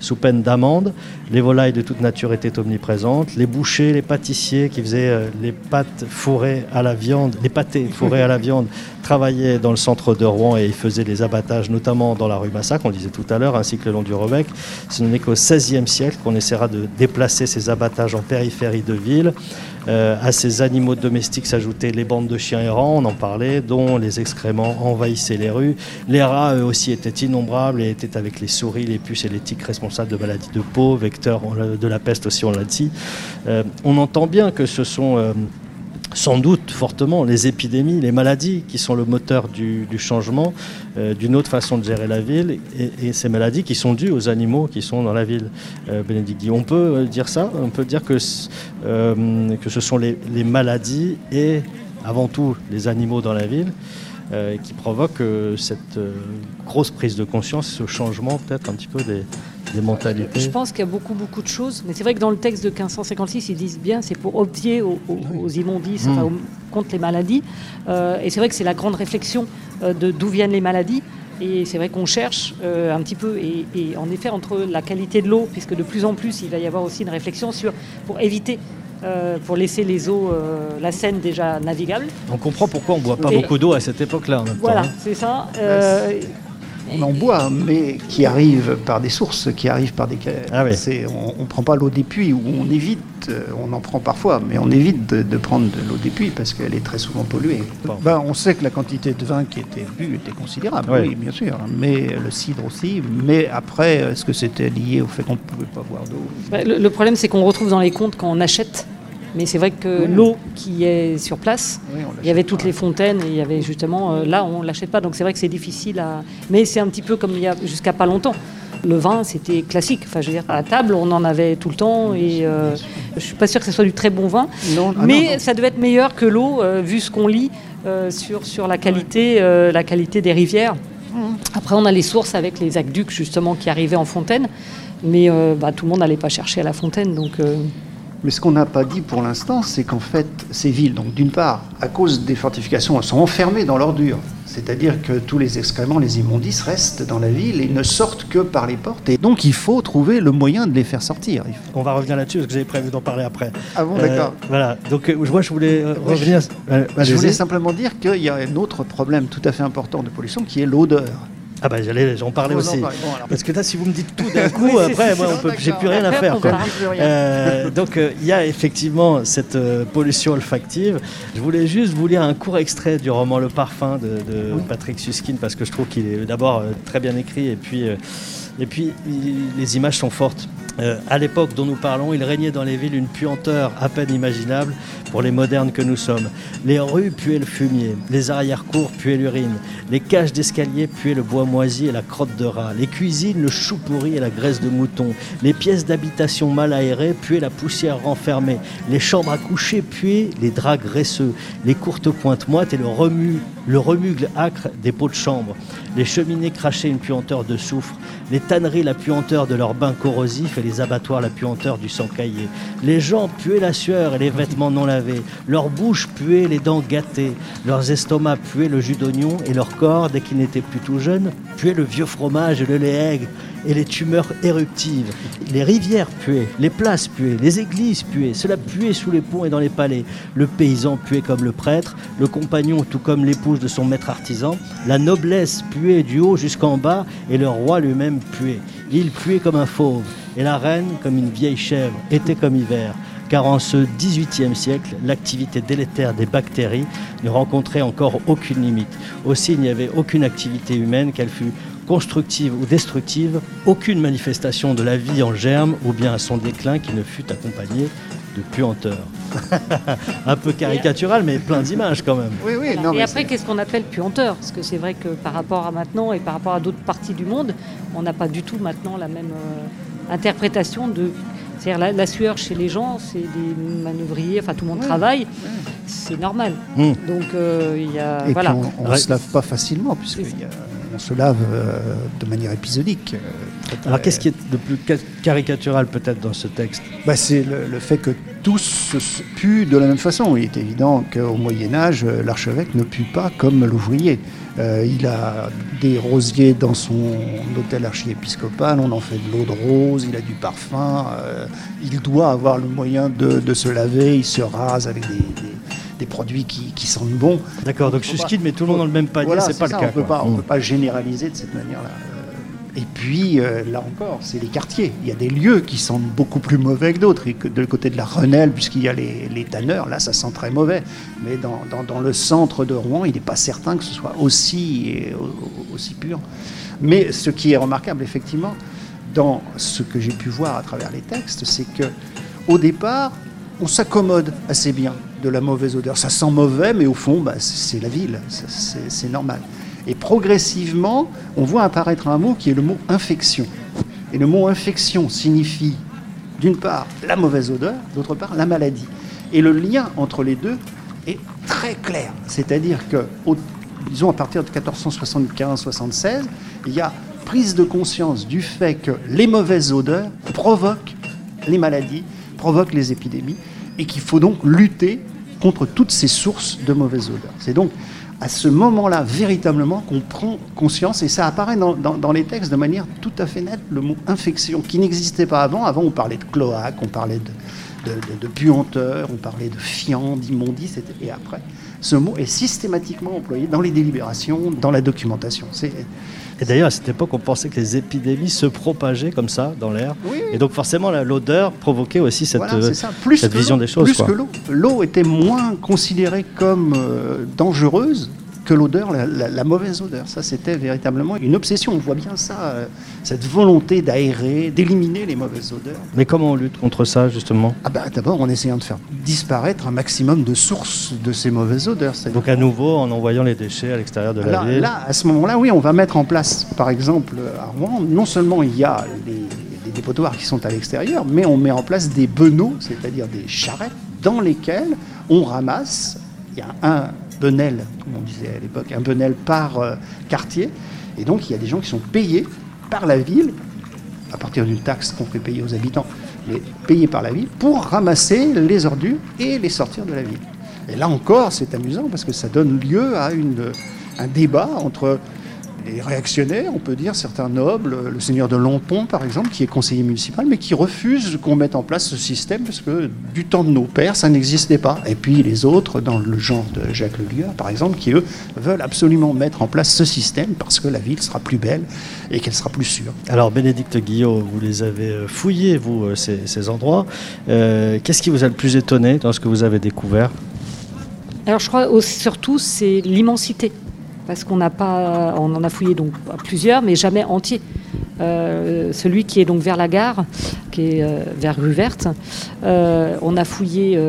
sous peine d'amende. Les volailles de toute nature étaient omniprésentes. Les bouchers, les pâtissiers qui faisaient euh, les pâtes fourrées à la viande, les pâtés fourrés à la viande, travaillaient dans le centre de Rouen et faisaient des abattages, notamment dans la rue Massac, on disait tout à l'heure, ainsi que le long du Rebec. Ce n'est qu'au XVIe siècle qu'on essaiera de déplacer ces abattages en périphérie de ville. Euh, à ces animaux domestiques s'ajoutaient les bandes de chiens errants, on en parlait, dont les excréments envahissaient les rues. Les rats, eux aussi, étaient innombrables et étaient avec les souris, les puces et les tiques responsables de maladies de peau, vecteurs de la peste aussi, on l'a dit. Euh, on entend bien que ce sont euh, sans doute fortement les épidémies, les maladies qui sont le moteur du, changement, euh, d'une autre façon de gérer la ville, et, ces maladies qui sont dues aux animaux qui sont dans la ville. Euh, Bénédicte on peut euh, dire ça? On peut dire que, ce sont les, maladies et avant tout les animaux dans la ville qui provoquent cette grosse prise de conscience, ce changement peut-être un petit peu des, mentalités Je pense qu'il y a beaucoup, beaucoup de choses. Mais c'est vrai que dans le texte de 1556, ils disent bien c'est pour obvier aux, immondices, mmh. contre les maladies. Euh, et c'est vrai que c'est la grande réflexion euh, de d'où viennent les maladies. Et c'est vrai qu'on cherche euh, un petit peu, et, en effet, entre la qualité de l'eau, puisque de plus en plus, il va y avoir aussi une réflexion sur, pour éviter pour laisser les eaux, la Seine déjà navigable. On comprend pourquoi on ne boit pas beaucoup d'eau à cette époque-là. Voilà, hein. c'est ça on en boit, mais qui arrive par des sources, qui arrivent par des. Ah on ne prend pas l'eau des puits, ou on évite, euh, on en prend parfois, mais on évite de, prendre de l'eau des puits parce qu'elle est très souvent polluée. Ben, on sait que la quantité de vin qui était bu était considérable, oui, bien sûr, mais le cidre aussi. Mais après, est-ce que c'était lié au fait qu'on ne pouvait pas boire d'eau? Ben, le, problème, c'est qu'on retrouve dans les comptes quand on achète mais c'est vrai que l'eau qui est sur place, il y avait toutes les fontaines et il y avait justement, euh, là on ne l'achète pas, donc c'est vrai que c'est difficile à... Mais c'est un petit peu comme il y a jusqu'à pas longtemps. Le vin, c'était classique. Enfin, je veux dire, à table, on en avait tout le temps et euh, je suis pas sûre que ce soit du très bon vin, ah mais ça devait être meilleur que l'eau, euh, vu ce qu'on lit sur, sur la qualité, la qualité des rivières. Mmh. Après, on a les sources avec les aqueducs justement qui arrivaient en fontaine, mais bah, tout le monde n'allait pas chercher à la fontaine, donc. Mais ce qu'on n'a pas dit pour l'instant, c'est qu'en fait, ces villes, donc d'une part, à cause des fortifications, elles sont enfermées dans l'ordure. C'est-à-dire que tous les excréments, les immondices restent dans la ville et ne sortent que par les portes. Et donc il faut trouver le moyen de les faire sortir. On va revenir là-dessus parce que j'avais prévu d'en parler après. Ah bon, d'accord. Euh, voilà. Donc euh, moi je voulais euh, revenir. je voulais simplement dire qu'il y a un autre problème tout à fait important de pollution qui est l'odeur. Ah bah j'allais, j'en parlais aussi. Parce que là, si vous me dites tout d'un coup, après, moi, j'ai plus rien à faire. Euh, donc euh, il y a effectivement cette euh, pollution olfactive. Je voulais juste vous lire un court extrait du roman Le Parfum de, Patrick Suskin parce que je trouve qu'il est d'abord très bien écrit et puis et puis les images sont fortes. Euh, à l'époque dont nous parlons, il régnait dans les villes une puanteur à peine imaginable pour les modernes que nous sommes. Les rues puaient le fumier, les arrière-cours puaient l'urine, les cages d'escalier puaient le bois moisi et la crotte de rat, les cuisines le chou pourri et la graisse de mouton, les pièces d'habitation mal aérées puaient la poussière renfermée, les chambres à coucher puaient les draps graisseux, les courtes pointes moites et le remugle acre des pots de chambre, les cheminées crachaient une puanteur de soufre, les tanneries la puanteur de leurs bains corrosifs les abattoirs la puanteur du sang caillé. Les gens puaient la sueur et les vêtements non lavés. Leurs bouches puaient les dents gâtées. Leurs estomacs puaient le jus d'oignon et leur corps, dès qu'ils n'étaient plus tout jeunes, puaient le vieux fromage et le lait et les tumeurs éruptives. Les rivières puaient, les places puaient, les églises puaient, cela puait sous les ponts et dans les palais. Le paysan puait comme le prêtre, le compagnon tout comme l'épouse de son maître artisan, la noblesse puait du haut jusqu'en bas et le roi lui-même puait. Il puait comme un fauve et la reine comme une vieille chèvre, été comme hiver car en ce XVIIIe siècle, l'activité délétère des bactéries ne rencontrait encore aucune limite. Aussi, il n'y avait aucune activité humaine, qu'elle fût constructive ou destructive, aucune manifestation de la vie en germe ou bien à son déclin qui ne fût accompagnée de puanteur. un peu caricatural, mais plein d'images quand même. Oui, oui, et après, qu'est-ce qu'on appelle puanteur? Parce que c'est vrai que par rapport à maintenant et par rapport à d'autres parties du monde, on n'a pas du tout maintenant la même euh, interprétation de. C'est-à-dire la, sueur chez les gens, c'est des manœuvriers, enfin tout le monde travaille, c'est normal. Hmm. Donc euh, il y a. Et voilà. on ne se lave pas facilement, puisqu'il y a on se lave euh, de manière épisodique. Euh, Alors qu'est-ce qui est de plus caricatural peut-être dans ce texte? Bah, C'est le, fait que tous se puent de la même façon. Il est évident qu'au Moyen Âge, euh, l'archevêque ne pue pas comme l'ouvrier. il a des rosiers dans son hôtel archiépiscopal, on en fait de l'eau de rose, il a du parfum, il doit avoir le moyen de, se laver, il se rase avec des des produits qui, sentent bon. D'accord, donc Suskid met tout le monde dans le même panier, c'est pas le cas. On peut mm. peut pas généraliser de cette manière-là. Euh, et puis, euh, là encore, c'est les quartiers. Il y a des lieux qui sentent beaucoup plus mauvais que d'autres. Et que de côté de la Renelle, puisqu'il y a les, les, tanneurs, là, ça sent très mauvais. Mais dans, dans, le centre de Rouen, il n'est pas certain que ce soit aussi, aussi pur. Mais ce qui est remarquable, effectivement, dans ce que j'ai pu voir à travers les textes, c'est que au départ, on s'accommode assez bien de la mauvaise odeur. Ça sent mauvais, mais au fond, bah, c'est la ville, c'est normal. Et progressivement, on voit apparaître un mot qui est le mot infection. Et le mot infection signifie, d'une part, la mauvaise odeur, d'autre part, la maladie. Et le lien entre les deux est très clair. C'est-à-dire que, disons, à partir de 1475-76, il y a prise de conscience du fait que les mauvaises odeurs provoquent les maladies, provoquent les épidémies, et qu'il faut donc lutter contre toutes ces sources de mauvaises odeurs. C'est donc à ce moment-là, véritablement, qu'on prend conscience, et ça apparaît dans, les textes de manière tout à fait nette, le mot infection, qui n'existait pas avant. Avant, on parlait de cloaque, on parlait de, de, puanteur, on parlait de fiant, d'immondice, et après, ce mot est systématiquement employé dans les délibérations, dans la documentation. C'est et d'ailleurs, à cette époque, on pensait que les épidémies se propageaient comme ça dans l'air. Et donc forcément, l'odeur provoquait aussi cette, vision des choses. Plus que l'eau. L'eau était moins considérée comme euh, dangereuse que l'odeur, la, mauvaise odeur. Ça, c'était véritablement une obsession. On voit bien ça, euh, cette volonté d'aérer, d'éliminer les mauvaises odeurs. Mais comment on lutte contre ça, justement? Ah bah, D'abord, en essayant de faire disparaître un maximum de sources de ces mauvaises odeurs. Donc, à nouveau, en envoyant les déchets à l'extérieur de la ville Là, à ce moment-là, oui, on va mettre en place, par exemple, à Rouen, non seulement il y a les, les dépotoirs qui sont à l'extérieur, mais on met en place des benoît, c'est-à-dire des charrettes, dans lesquelles on ramasse. Il y a un benel, comme on disait à l'époque, un benel par euh, quartier. Et donc, il y a des gens qui sont payés par la ville, à partir d'une taxe qu'on fait payer aux habitants, mais payés par la ville, pour ramasser les ordures et les sortir de la ville. Et là encore, c'est amusant parce que ça donne lieu à une, un débat entre les réactionnaires, on peut dire, certains nobles, le seigneur de Longpont par exemple, qui est conseiller municipal, mais qui refuse qu'on mette en place ce système parce que du temps de nos pères, ça n'existait pas. Et puis les autres, dans le genre de Jacques Lelieu par exemple, qui eux veulent absolument mettre en place ce système parce que la ville sera plus belle et qu'elle sera plus sûre. Alors Bénédicte Guillot, vous les avez euh, fouillés, vous, euh, ces, endroits. Euh, qu'est-ce qui vous a le plus étonné dans ce que vous avez découvert? Alors je crois surtout c'est l'immensité parce qu'on n'a pas, on en a fouillé donc plusieurs, mais jamais entier. Euh, celui qui est donc vers la gare, qui est euh, vers rue verte, euh, on a fouillé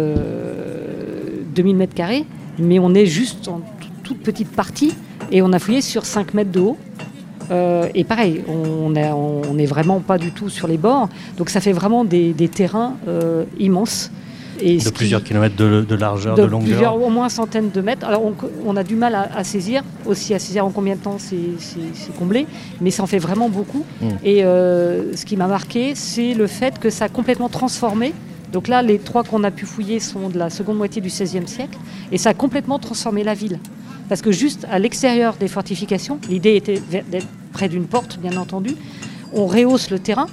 2000 mètres carrés, mais on est juste en toute petite partie et on a fouillé sur 5 mètres de haut. et pareil, on n'est vraiment pas du tout sur les bords, donc ça fait vraiment des, des terrains immenses. Et de plusieurs kilomètres de, largeur, de, de longueur plusieurs, Au moins centaines de mètres. Alors on, a du mal à, saisir, aussi à saisir en combien de temps c'est comblé, mais ça en fait vraiment beaucoup. Hmm. Et ce qui m'a marqué, c'est le fait que ça a complètement transformé donc là, les trois qu'on a pu fouiller sont de la seconde moitié du XVIe siècle, et ça a complètement transformé la ville. Parce que juste à l'extérieur des fortifications, l'idée était d'être près d'une porte, bien entendu, on rehausse le terrain,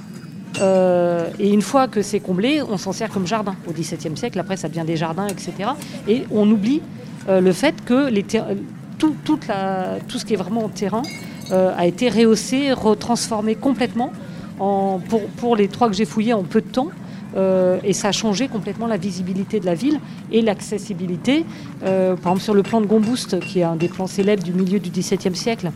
euh, et une fois que c'est comblé, on s'en sert comme jardin. Au XVIIe siècle, après, ça devient des jardins, etc. Et on oublie euh, le fait que tout, ce qui est vraiment au terrain euh, a été rehaussé, retransformé complètement en, pour, pour, les trois que j'ai fouillés en peu de temps. Et ça a changé complètement la visibilité de la ville et l'accessibilité. Par exemple, sur le plan de Gomboust, qui est un des plans célèbres du milieu du XVIIe siècle,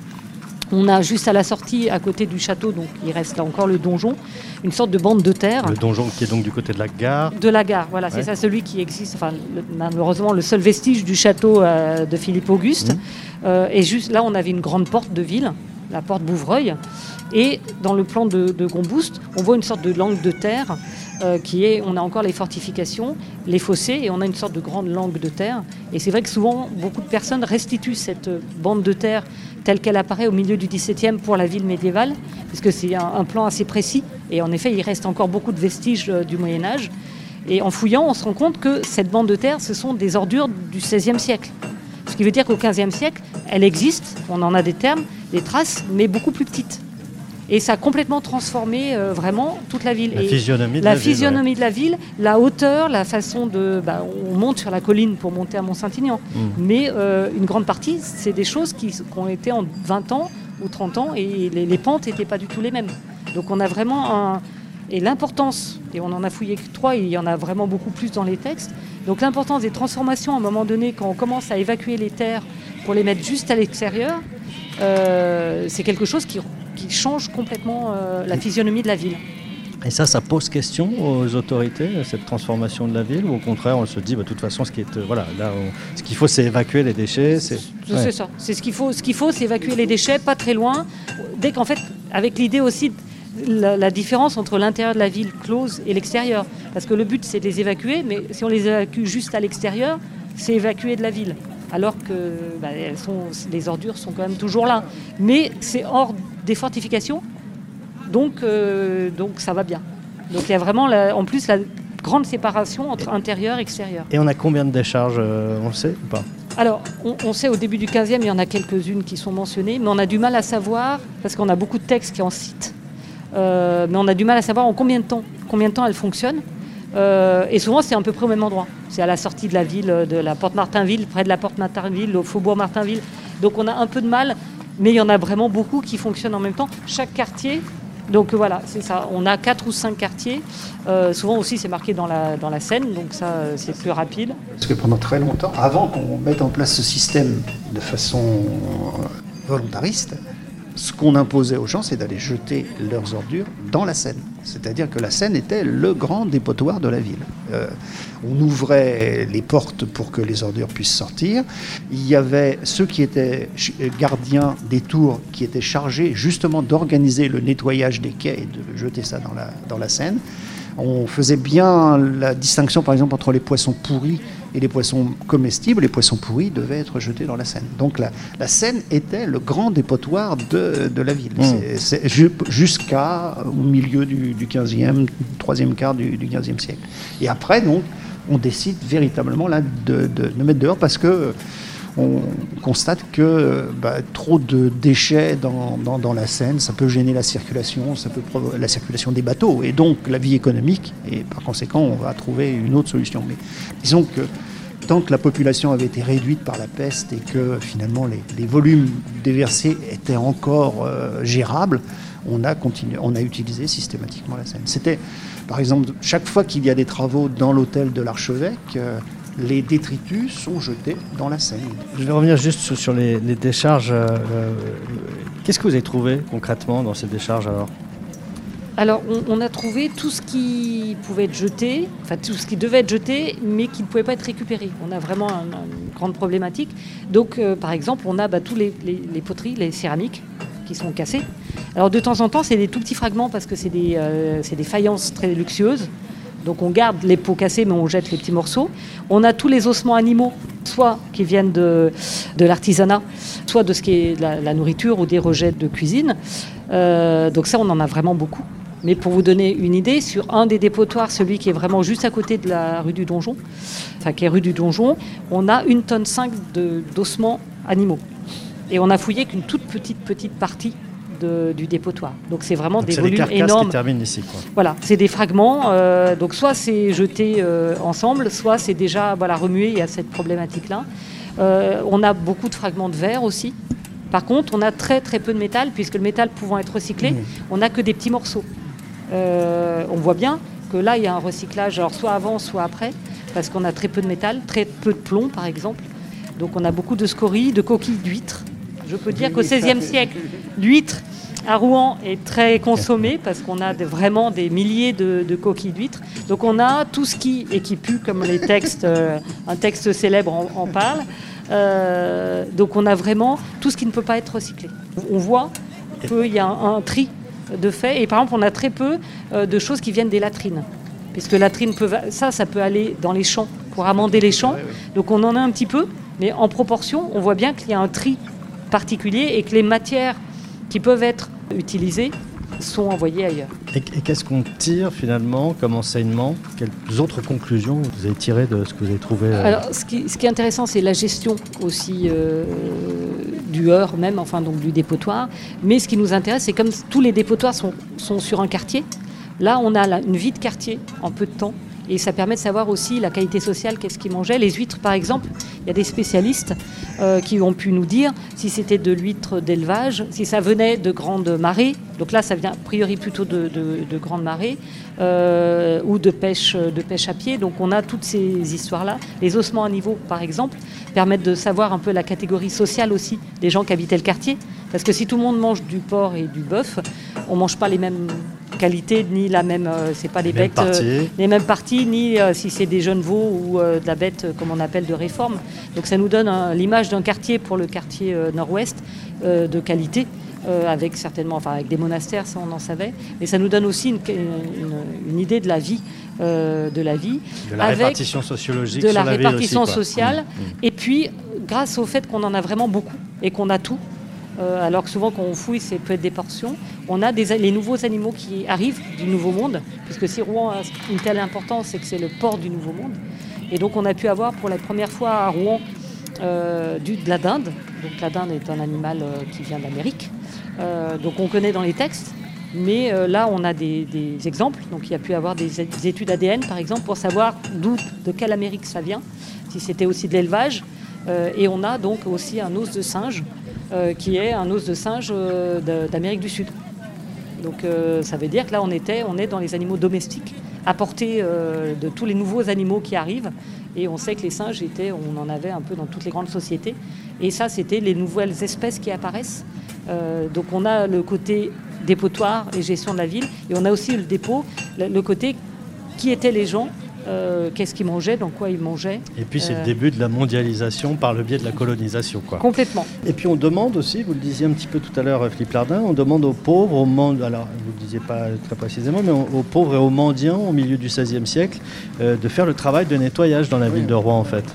on a juste à la sortie, à côté du château, donc il reste là encore le donjon, une sorte de bande de terre. Le donjon qui est donc du côté de la gare. De la gare, voilà, c'est ça, celui qui existe, enfin, malheureusement, le seul vestige du château euh, de Philippe Auguste. Mmh. et juste là, on avait une grande porte de ville, la porte Bouvreuil. Et dans le plan de, de Gomboust, on voit une sorte de langue de terre euh, qui est, on a encore les fortifications, les fossés, et on a une sorte de grande langue de terre. Et c'est vrai que souvent, beaucoup de personnes restituent cette bande de terre telle qu'elle apparaît au milieu du XVIIe pour la ville médiévale, puisque c'est un, plan assez précis. Et en effet, il reste encore beaucoup de vestiges euh, du Moyen Âge. Et en fouillant, on se rend compte que cette bande de terre, ce sont des ordures du XVIe siècle. Ce qui veut dire qu'au XVe siècle, elle existe, on en a des termes, des traces, mais beaucoup plus petites. Et ça a complètement transformé euh, vraiment toute la ville. La physionomie de la, la physionomie de la ville, la hauteur, la façon de. Bah, on monte sur la colline pour monter à Mont-Saint-Aignan. Mm. Mais euh, une grande partie, c'est des choses qui, ont été en 20 ans ou 30 ans et les, pentes n'étaient pas du tout les mêmes. Donc on a vraiment un. Et l'importance, et on en a fouillé que trois, il y en a vraiment beaucoup plus dans les textes. Donc l'importance des transformations à un moment donné, quand on commence à évacuer les terres pour les mettre juste à l'extérieur, euh, c'est quelque chose qui qui change complètement euh, la physionomie de la ville. Et ça, ça pose question aux autorités, cette transformation de la ville, ou au contraire, on se dit, bah, de toute façon, ce qui est, euh, voilà, là, ce qu'il faut, c'est évacuer les déchets. C'est ça. C'est ce qu'il faut. Ce qu'il faut, c'est évacuer les déchets, pas très loin. Dès qu'en fait, avec l'idée aussi la, la, différence entre l'intérieur de la ville close et l'extérieur, parce que le but, c'est de les évacuer, mais si on les évacue juste à l'extérieur, c'est évacuer de la ville alors que bah, elles sont, les ordures sont quand même toujours là. Mais c'est hors des fortifications, donc, euh, donc ça va bien. Donc il y a vraiment en plus la grande séparation entre intérieur et extérieur. Et on a combien de décharges, euh, on le sait ou pas? Alors, on, sait au début du 15e, il y en a quelques-unes qui sont mentionnées, mais on a du mal à savoir, parce qu'on a beaucoup de textes qui en citent, euh, mais on a du mal à savoir en combien de temps, combien de temps elles fonctionnent. Euh, et souvent, c'est à peu près au même endroit. C'est à la sortie de la ville, de la porte Martinville, près de la porte Martinville, au faubourg Martinville. Donc on a un peu de mal, mais il y en a vraiment beaucoup qui fonctionnent en même temps. Chaque quartier, donc voilà, c'est ça. On a quatre ou cinq quartiers. Euh, souvent aussi, c'est marqué dans la, dans la Seine, donc ça, c'est plus rapide. Parce que pendant très longtemps, avant qu'on mette en place ce système de façon volontariste, ce qu'on imposait aux gens, c'est d'aller jeter leurs ordures dans la Seine. C'est-à-dire que la Seine était le grand dépotoir de la ville. Euh, on ouvrait les portes pour que les ordures puissent sortir. Il y avait ceux qui étaient gardiens des tours qui étaient chargés justement d'organiser le nettoyage des quais et de jeter ça dans la Seine. On faisait bien la distinction, par exemple, entre les poissons pourris et les poissons comestibles, les poissons pourris devaient être jetés dans la Seine. Donc la, la Seine était le grand dépotoir de, de la ville, mmh. jusqu'à au milieu du, du 15e, troisième quart du, du 15e siècle. Et après, donc, on décide véritablement là de, de, de mettre dehors parce que on constate que bah, trop de déchets dans, la Seine, ça peut gêner la circulation, ça peut la circulation des bateaux et donc la vie économique. Et par conséquent, on va trouver une autre solution. Mais disons que tant que la population avait été réduite par la peste et que finalement les, les volumes déversés étaient encore euh, gérables, on a, continué, on a utilisé systématiquement la Seine. C'était, par exemple, chaque fois qu'il y a des travaux dans l'hôtel de l'archevêque, euh, les détritus sont jetés dans la Seine. Je vais revenir juste sur les, décharges. Euh, euh, qu'est-ce que vous avez trouvé concrètement dans ces décharges alors? Alors, on, a trouvé tout ce qui pouvait être jeté, enfin tout ce qui devait être jeté, mais qui ne pouvait pas être récupéré. On a vraiment une grande problématique. Donc, euh, par exemple, on a bah, tous les, poteries, les céramiques qui sont cassées. Alors, de temps en temps, c'est des tout petits fragments parce que c'est des, des faïences très luxueuses. Donc on garde les pots cassés, mais on jette les petits morceaux. On a tous les ossements animaux, soit qui viennent de, l'artisanat, soit de ce qui est la, nourriture ou des rejets de cuisine. Euh, donc ça, on en a vraiment beaucoup. Mais pour vous donner une idée, sur un des dépotoirs, celui qui est vraiment juste à côté de la rue du Donjon, enfin qui est rue du Donjon, on a une tonne 5 de- d'ossements animaux. Et on a fouillé qu'une toute petite petite partie de- du dépotoir. Donc c'est vraiment Donc des c'est les volumes carcasses énormes. qui terminent ici. Quoi. Voilà, c'est des fragments. euh, donc soit c'est jeté euh, ensemble, soit c'est déjà voilà, remué. Il y a cette problématique-là. Euh, on a beaucoup de fragments de verre aussi. Par contre, on a très très peu de métal, puisque le métal pouvant être recyclé, on n'a que des petits morceaux. On voit bien que là, il y a un recyclage, alors soit avant, soit après, parce qu'on a très peu de métal, très peu de plomb par exemple. Donc on a beaucoup de scories, de coquilles d'huîtres. Je peux dire qu'au XVIe siècle, l'huître à Rouen est très consommée parce qu'on a vraiment des milliers de, de coquilles d'huîtres. Donc on a tout ce qui, et qui pue comme les textes, euh, un texte célèbre en, en parle. Euh, donc on a vraiment tout ce qui ne peut pas être recyclé. On voit qu'il y a un, un tri de fait. Et par exemple, on a très peu euh, de choses qui viennent des latrines. Puisque latrines peuvent, ça, ça peut aller dans les champs pour amender les champs. Donc on en a un petit peu, mais en proportion, on voit bien qu'il y a un tri particulier et que les matières qui peuvent être utilisées sont envoyées ailleurs. Et, et qu'est-ce qu'on tire finalement comme enseignement? Quelles autres conclusions vous avez tirées de ce que vous avez trouvé euh, Alors, ce qui, ce qui est intéressant, c'est la gestion aussi euh, du heurt même, enfin donc du dépotoir. Mais ce qui nous intéresse, c'est comme tous les dépotoirs sont, sont sur un quartier. Là, on a une vie de quartier en peu de temps. Et ça permet de savoir aussi la qualité sociale, qu'est-ce qu'ils mangeaient. Les huîtres, par exemple, il y a des spécialistes euh, qui ont pu nous dire si c'était de l'huître d'élevage, si ça venait de grandes marées. Donc là, ça vient a priori plutôt de, de- de grandes marées euh, ou de pêche, de pêche à pied. Donc on a toutes ces histoires-là. Les ossements à niveau, par exemple, permettent de savoir un peu la catégorie sociale aussi des gens qui habitaient le quartier. Parce que si tout le monde mange du porc et du bœuf, on mange pas les mêmes qualités ni la même. euh, c'est pas les bêtes. euh, les mêmes parties, ni euh, si c'est des jeunes veaux ou de la bête, comme on appelle, de réforme. Donc ça nous donne l'image d'un quartier pour le quartier nord-ouest de qualité. euh, avec certainement, enfin avec des monastères, ça on en savait, mais ça nous donne aussi une, une- une idée de la vie, euh, de la vie, de la avec répartition sociologique de sur la ville répartition aussi, sociale, Mmh, mmh. et puis grâce au fait qu'on en a vraiment beaucoup et qu'on a tout, euh, alors que souvent quand on fouille, c'est peut être des portions, on a les nouveaux animaux qui arrivent du Nouveau Monde, puisque si Rouen a une telle importance, c'est que c'est le port du Nouveau Monde. Et donc on a pu avoir pour la première fois à Rouen euh, du, de la dinde. Donc la dinde est un animal euh, qui vient d'Amérique. Donc on connaît dans les textes. Mais là, on a des, exemples. Donc il y a pu avoir des, études ADN, par exemple, pour savoir d'où, de quelle Amérique ça vient, si c'était aussi de l'élevage. Et on a donc aussi un os de singe, qui est un os de singe euh, d'Amérique du Sud. Donc euh, ça veut dire que là, on, était, on est dans les animaux domestiques, à portée euh, de tous les nouveaux animaux qui arrivent. Et on sait que les singes, étaient, on en avait un peu dans toutes les grandes sociétés. Et ça, c'était les nouvelles espèces qui apparaissent. Euh, donc on a le côté dépotoir et gestion de la ville. Et on a aussi le dépôt, le côté qui étaient les gens, euh, qu'est-ce qu'ils mangeaient, dans quoi ils mangeaient. Et puis c'est Euh, le début de la mondialisation par le biais de la colonisation. Quoi. Complètement. Et puis on demande aussi, vous le disiez un petit peu tout à l'heure, Philippe Lardin, on demande aux pauvres, aux mendiants, alors vous ne le disiez pas très précisément, mais aux aux pauvres et aux mendiants au milieu du XVIe siècle euh, de faire le travail de nettoyage dans la ville de Rouen en fait.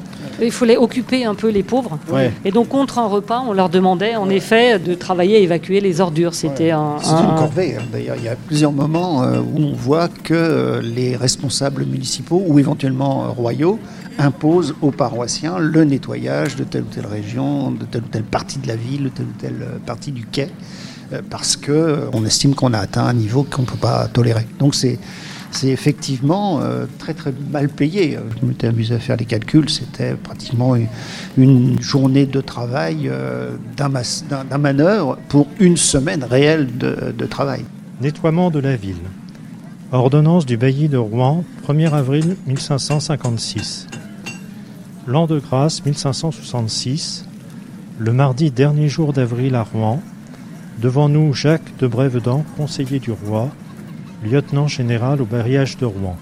Il fallait occuper un peu les pauvres. Ouais. Et donc, contre un repas, on leur demandait en effet de travailler à évacuer les ordures. C'était un, C'est une un- corvée. hein. D'ailleurs, il y a plusieurs moments euh, où on voit que euh, les responsables municipaux ou éventuellement euh, royaux imposent aux paroissiens le nettoyage de telle ou telle région, de telle ou telle partie de la ville, de telle ou telle partie du quai, parce que euh, on estime qu'on a atteint un niveau qu'on ne peut pas tolérer. Donc c'est c'est effectivement euh, très très mal payé. Je m'étais amusé à faire les calculs, c'était pratiquement une, journée de travail euh, d'un manœuvre pour une semaine réelle de, de travail. Nettoiement de la ville. Ordonnance du bailli de Rouen, 1er avril 1556. L'an de grâce 1566. Le mardi dernier jour d'avril à Rouen. Devant nous Jacques de Brévedan, conseiller du roi, lieutenant général au bailliage de Rouen.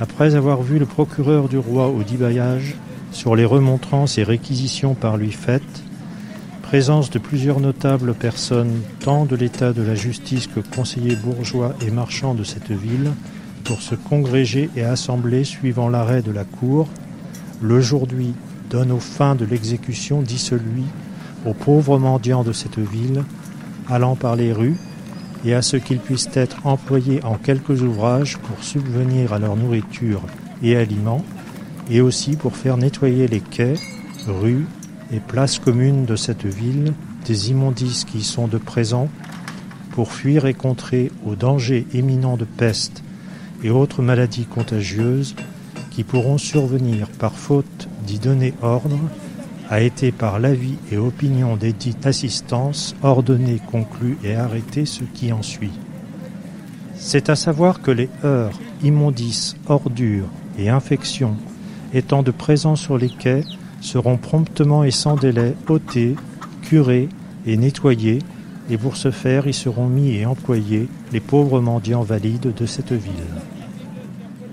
Après avoir vu le procureur du roi au dit bailliage sur les remontrances et réquisitions par lui faites, présence de plusieurs notables personnes, tant de l'état de la justice que conseillers bourgeois et marchands de cette ville, pour se congréger et assembler suivant l'arrêt de la cour. L'aujourd'hui donne aux fins de l'exécution, dit celui, aux pauvres mendiants de cette ville, allant par les rues, et à ce qu'ils puissent être employés en quelques ouvrages pour subvenir à leur nourriture et aliments, et aussi pour faire nettoyer les quais, rues et places communes de cette ville des immondices qui y sont de présent, pour fuir et contrer aux dangers éminents de peste et autres maladies contagieuses qui pourront survenir par faute d'y donner ordre, a été par l'avis et opinion des dites assistances ordonné, conclu et arrêté ce qui en suit. C'est à savoir que les heurts, immondices, ordures et infections étant de présent sur les quais seront promptement et sans délai ôtés, curés et nettoyés, et pour ce faire y seront mis et employés les pauvres mendiants valides de cette ville.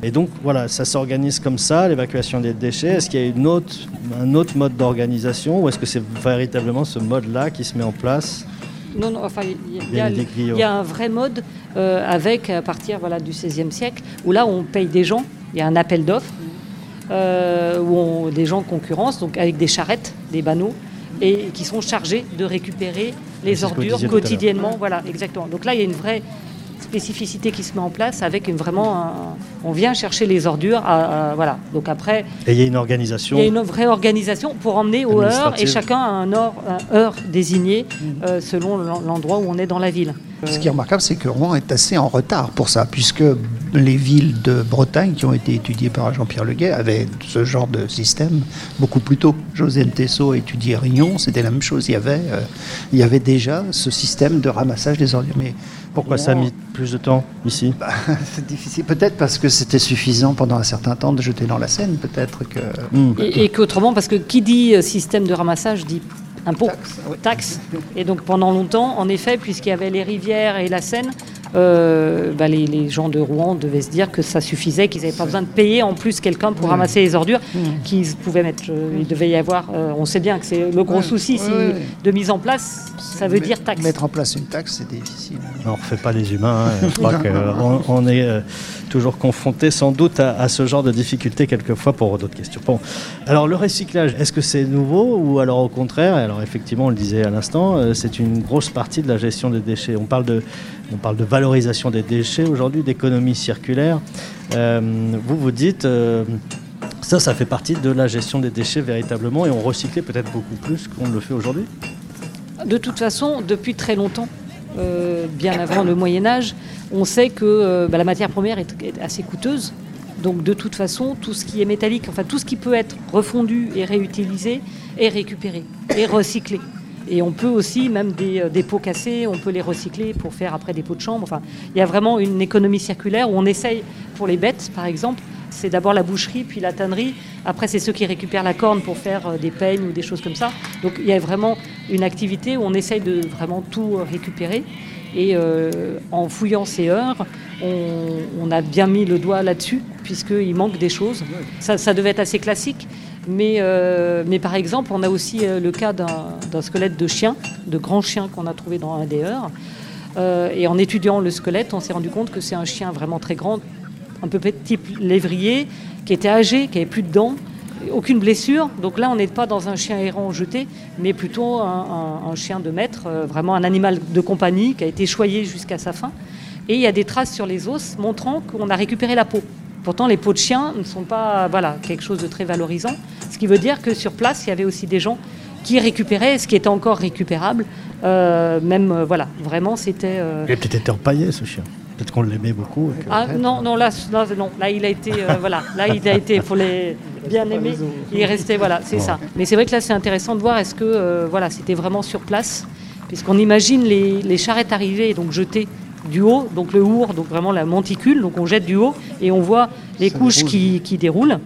Et donc voilà, ça s'organise comme ça, l'évacuation des déchets. Est-ce qu'il y a une autre, un autre mode d'organisation ou est-ce que c'est véritablement ce mode-là qui se met en place? Non, non, enfin, il y, a, il y a un vrai mode euh, avec, à partir voilà, du XVIe siècle, où là, on paye des gens, il y a un appel d'offres, euh, où on, des gens concurrencent, donc avec des charrettes, des banneaux, et qui sont chargés de récupérer les ordures quotidiennement. Voilà, exactement. Donc là, il y a une vraie spécificité qui se met en place avec une, vraiment on vient chercher les ordures à, voilà. Donc après et il y a une organisation il y a une vraie organisation pour emmener aux heures et chacun a un heure, un heure désigné mhm. euh, selon l'endroit où on est dans la ville ce qui est remarquable, c'est que Rouen est assez en retard pour ça, puisque les villes de Bretagne qui ont été étudiées par Jean-Pierre Leguet avaient ce genre de système beaucoup plus tôt. Josiane Tessot étudié Rion, c'était la même chose. Il y avait, euh, il y avait déjà ce système de ramassage des ordures. Mais pourquoi ça a mis plus de temps ici? Bah, C'est difficile. Peut-être parce que c'était suffisant pendant un certain temps de jeter dans la Seine. Peut-être que. Hmm. Et, et qu'autrement, parce que qui dit euh, système de ramassage dit impôts, taxes. Et donc pendant longtemps, en effet, puisqu'il y avait les rivières et la Seine, euh, bah, les, gens de Rouen devaient se dire que ça suffisait, qu'ils n'avaient pas besoin de payer en plus quelqu'un pour ramasser les ordures mmh. qu'ils pouvaient mettre. Euh, il devait y avoir, euh, on sait bien que c'est le gros souci de mise en place, ça veut dire taxe. Mettre en place une taxe, c'est difficile. On ne refait pas les humains. Hein. Je crois qu'on on est toujours confronté sans doute à, ce genre de difficultés quelquefois pour d'autres questions. Bon, alors le recyclage, est-ce que c'est nouveau ou alors au contraire Alors effectivement, on le disait à l'instant, c'est une grosse partie de la gestion des déchets. On parle de on parle de valorisation des déchets aujourd'hui, d'économie circulaire. Euh, vous vous dites, euh, ça, ça fait partie de la gestion des déchets véritablement et on recyclait peut-être beaucoup plus qu'on le fait aujourd'hui De toute façon, depuis très longtemps, euh, bien avant le Moyen Âge, on sait que bah, la matière première est, assez coûteuse. Donc de toute façon, tout ce qui est métallique, enfin tout ce qui peut être refondu et réutilisé, est récupéré et recyclé. Et on peut aussi, même euh, des, pots cassés, on peut les recycler pour faire après des pots de chambre. Enfin, il y a vraiment une économie circulaire où on essaye, pour les bêtes par exemple, c'est d'abord la boucherie, puis la tannerie. Après, c'est ceux qui récupèrent la corne pour faire euh, des peignes ou des choses comme ça. Donc il y a vraiment une activité où on essaye de vraiment tout récupérer. Et euh, en fouillant ces heures, on, a bien mis le doigt là-dessus, puisqu'il manque des choses. Ça devait être assez classique, mais, euh, mais par exemple, on a aussi euh, le cas d'un squelette de chien, de grand chien qu'on a trouvé dans un des heures. Euh, et en étudiant le squelette, on s'est rendu compte que c'est un chien vraiment très grand, un peu type lévrier, qui était âgé, qui avait plus de dents, aucune blessure. Donc là, on n'est pas dans un chien errant jeté, mais plutôt un, chien de maître, vraiment un animal de compagnie qui a été choyé jusqu'à sa fin. Et il y a des traces sur les os montrant qu'on a récupéré la peau. Pourtant, les peaux de chien ne sont pas voilà, quelque chose de très valorisant. Ce qui veut dire que sur place, il y avait aussi des gens qui récupéraient ce qui était encore récupérable. Euh, même, euh, voilà, vraiment, c'était. Euh, il a peut-être été empaillé, ce chien. Peut-être qu'on l'aimait beaucoup. Ah non, non, là, non, là, il a été, voilà, là, il a été, pour les bien aimer, il est resté, voilà, c'est ça. Mais c'est vrai que là, c'est intéressant de voir, est-ce que, voilà, c'était vraiment sur place, puisqu'on imagine les, les charrettes arriver, donc jetées du haut, donc le our, donc vraiment la monticule, donc on jette du haut et on voit les couches qui, qui, déroulent.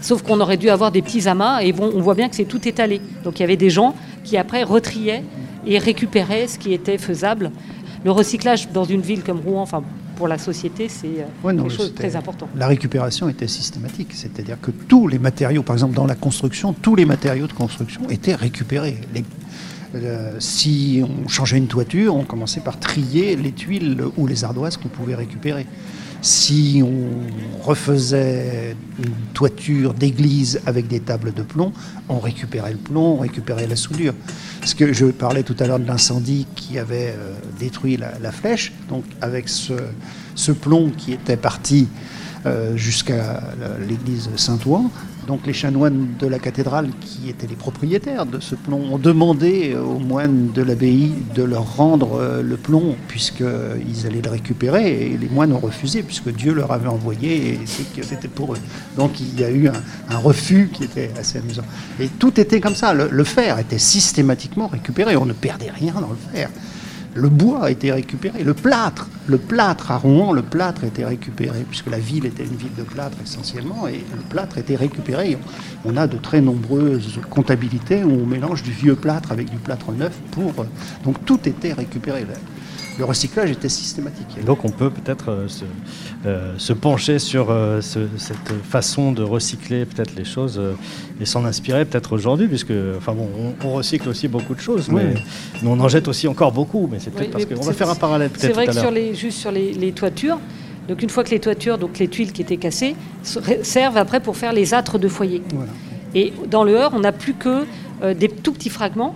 Sauf qu'on aurait dû avoir des petits amas et bon, on voit bien que c'est tout étalé. Donc il y avait des gens qui après retriaient et récupéraient ce qui était faisable. Le recyclage dans une ville comme Rouen, enfin pour la société, c'est euh, quelque chose de très important. La récupération était systématique, c'est-à-dire que tous les matériaux, par exemple dans la construction, tous les matériaux de construction étaient récupérés. Les euh, si on changeait une toiture, on commençait par trier les tuiles ou les ardoises qu'on pouvait récupérer. Si on refaisait une toiture d'église avec des tables de plomb, on récupérait le plomb, on récupérait la soudure. Parce que je parlais tout à l'heure de l'incendie qui avait euh, détruit la, flèche, donc avec ce, plomb qui était parti euh, jusqu'à l'église Saint-Ouen, donc les chanoines de la cathédrale, qui étaient les propriétaires de ce plomb, ont demandé aux moines de l'abbaye de leur rendre euh, le plomb, puisqu'ils allaient le récupérer, et les moines ont refusé, puisque Dieu leur avait envoyé, et c'était pour eux. Donc il y a eu un, refus qui était assez amusant. Et tout était comme ça, le fer était systématiquement récupéré, on ne perdait rien dans le fer le bois a été récupéré, le plâtre, le plâtre à Rouen, le plâtre a été récupéré, puisque la ville était une ville de plâtre essentiellement, et le plâtre a été récupéré. On a de très nombreuses comptabilités où on mélange du vieux plâtre avec du plâtre neuf pour. Donc tout était récupéré le recyclage était systématique. Donc on peut peut-être euh, euh, se, pencher sur euh, cette façon de recycler peut-être les choses et s'en inspirer peut-être aujourd'hui, puisque enfin bon, on, recycle aussi beaucoup de choses, mais, on en jette aussi encore beaucoup. Mais c'est peut-être parce qu'on va faire un parallèle peut-être. C'est vrai que sur les, juste sur les, toitures. Donc une fois que les toitures, donc les tuiles qui étaient cassées, servent après pour faire les âtres de foyer. Et dans le Heur, on n'a plus que des tout petits fragments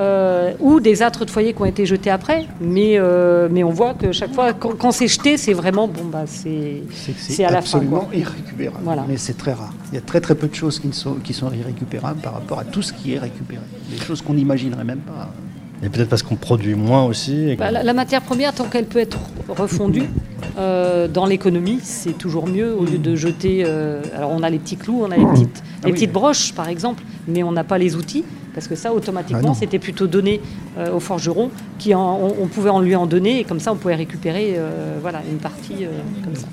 euh, ou des âtres de foyer qui ont été jetés après. Mais, euh, mais on voit que chaque fois, quand, c'est jeté, c'est vraiment bon, bah, c'est, c'est, à la fin. absolument irrécupérable. Voilà. Mais c'est très rare. Il y a très très peu de choses qui sont, qui sont irrécupérables par rapport à tout ce qui est récupéré. Des choses qu'on n'imaginerait même pas. Et peut-être parce qu'on produit moins aussi. Bah, la, matière première, tant qu'elle peut être refondue euh, dans l'économie, c'est toujours mieux au lieu de jeter. alors on a les petits clous, on a les petites, ah les petites broches par exemple, mais on n'a pas les outils. Parce que ça, automatiquement, ah c'était plutôt donné euh, aux forgerons, qui on, pouvait en lui en donner, et comme ça, on pouvait récupérer euh, voilà, une partie euh, comme ça.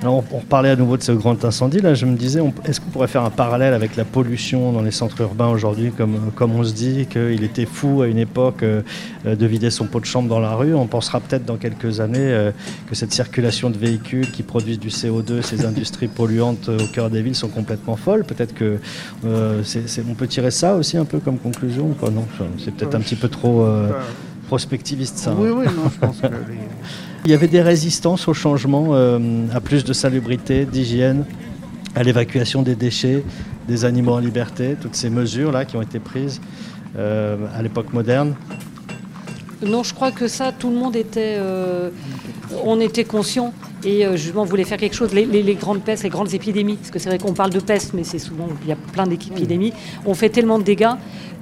Alors, on, parlait à nouveau de ce grand incendie. Là, je me disais, est-ce qu'on pourrait faire un parallèle avec la pollution dans les centres urbains aujourd'hui, comme, comme on se dit qu'il était fou à une époque euh, de vider son pot de chambre dans la rue? On pensera peut-être dans quelques années euh, que cette circulation de véhicules qui produisent du CO2, ces industries polluantes au cœur des villes sont complètement folles. Peut-être que euh, on peut tirer ça aussi un peu comme conclusion pas? Non, c'est peut-être un petit peu trop prospectiviste ça. Oui, oui, non, je pense que Il y avait des résistances au changement, euh, à plus de salubrité, d'hygiène, à l'évacuation des déchets, des animaux en liberté, toutes ces mesures-là qui ont été prises euh, à l'époque moderne Non, je crois que ça, tout le monde était, euh, on était conscient et justement voulait faire quelque chose. Les, grandes pestes, les grandes épidémies, parce que c'est vrai qu'on parle de peste, mais c'est souvent, il y a plein d'épidémies, ont fait tellement de dégâts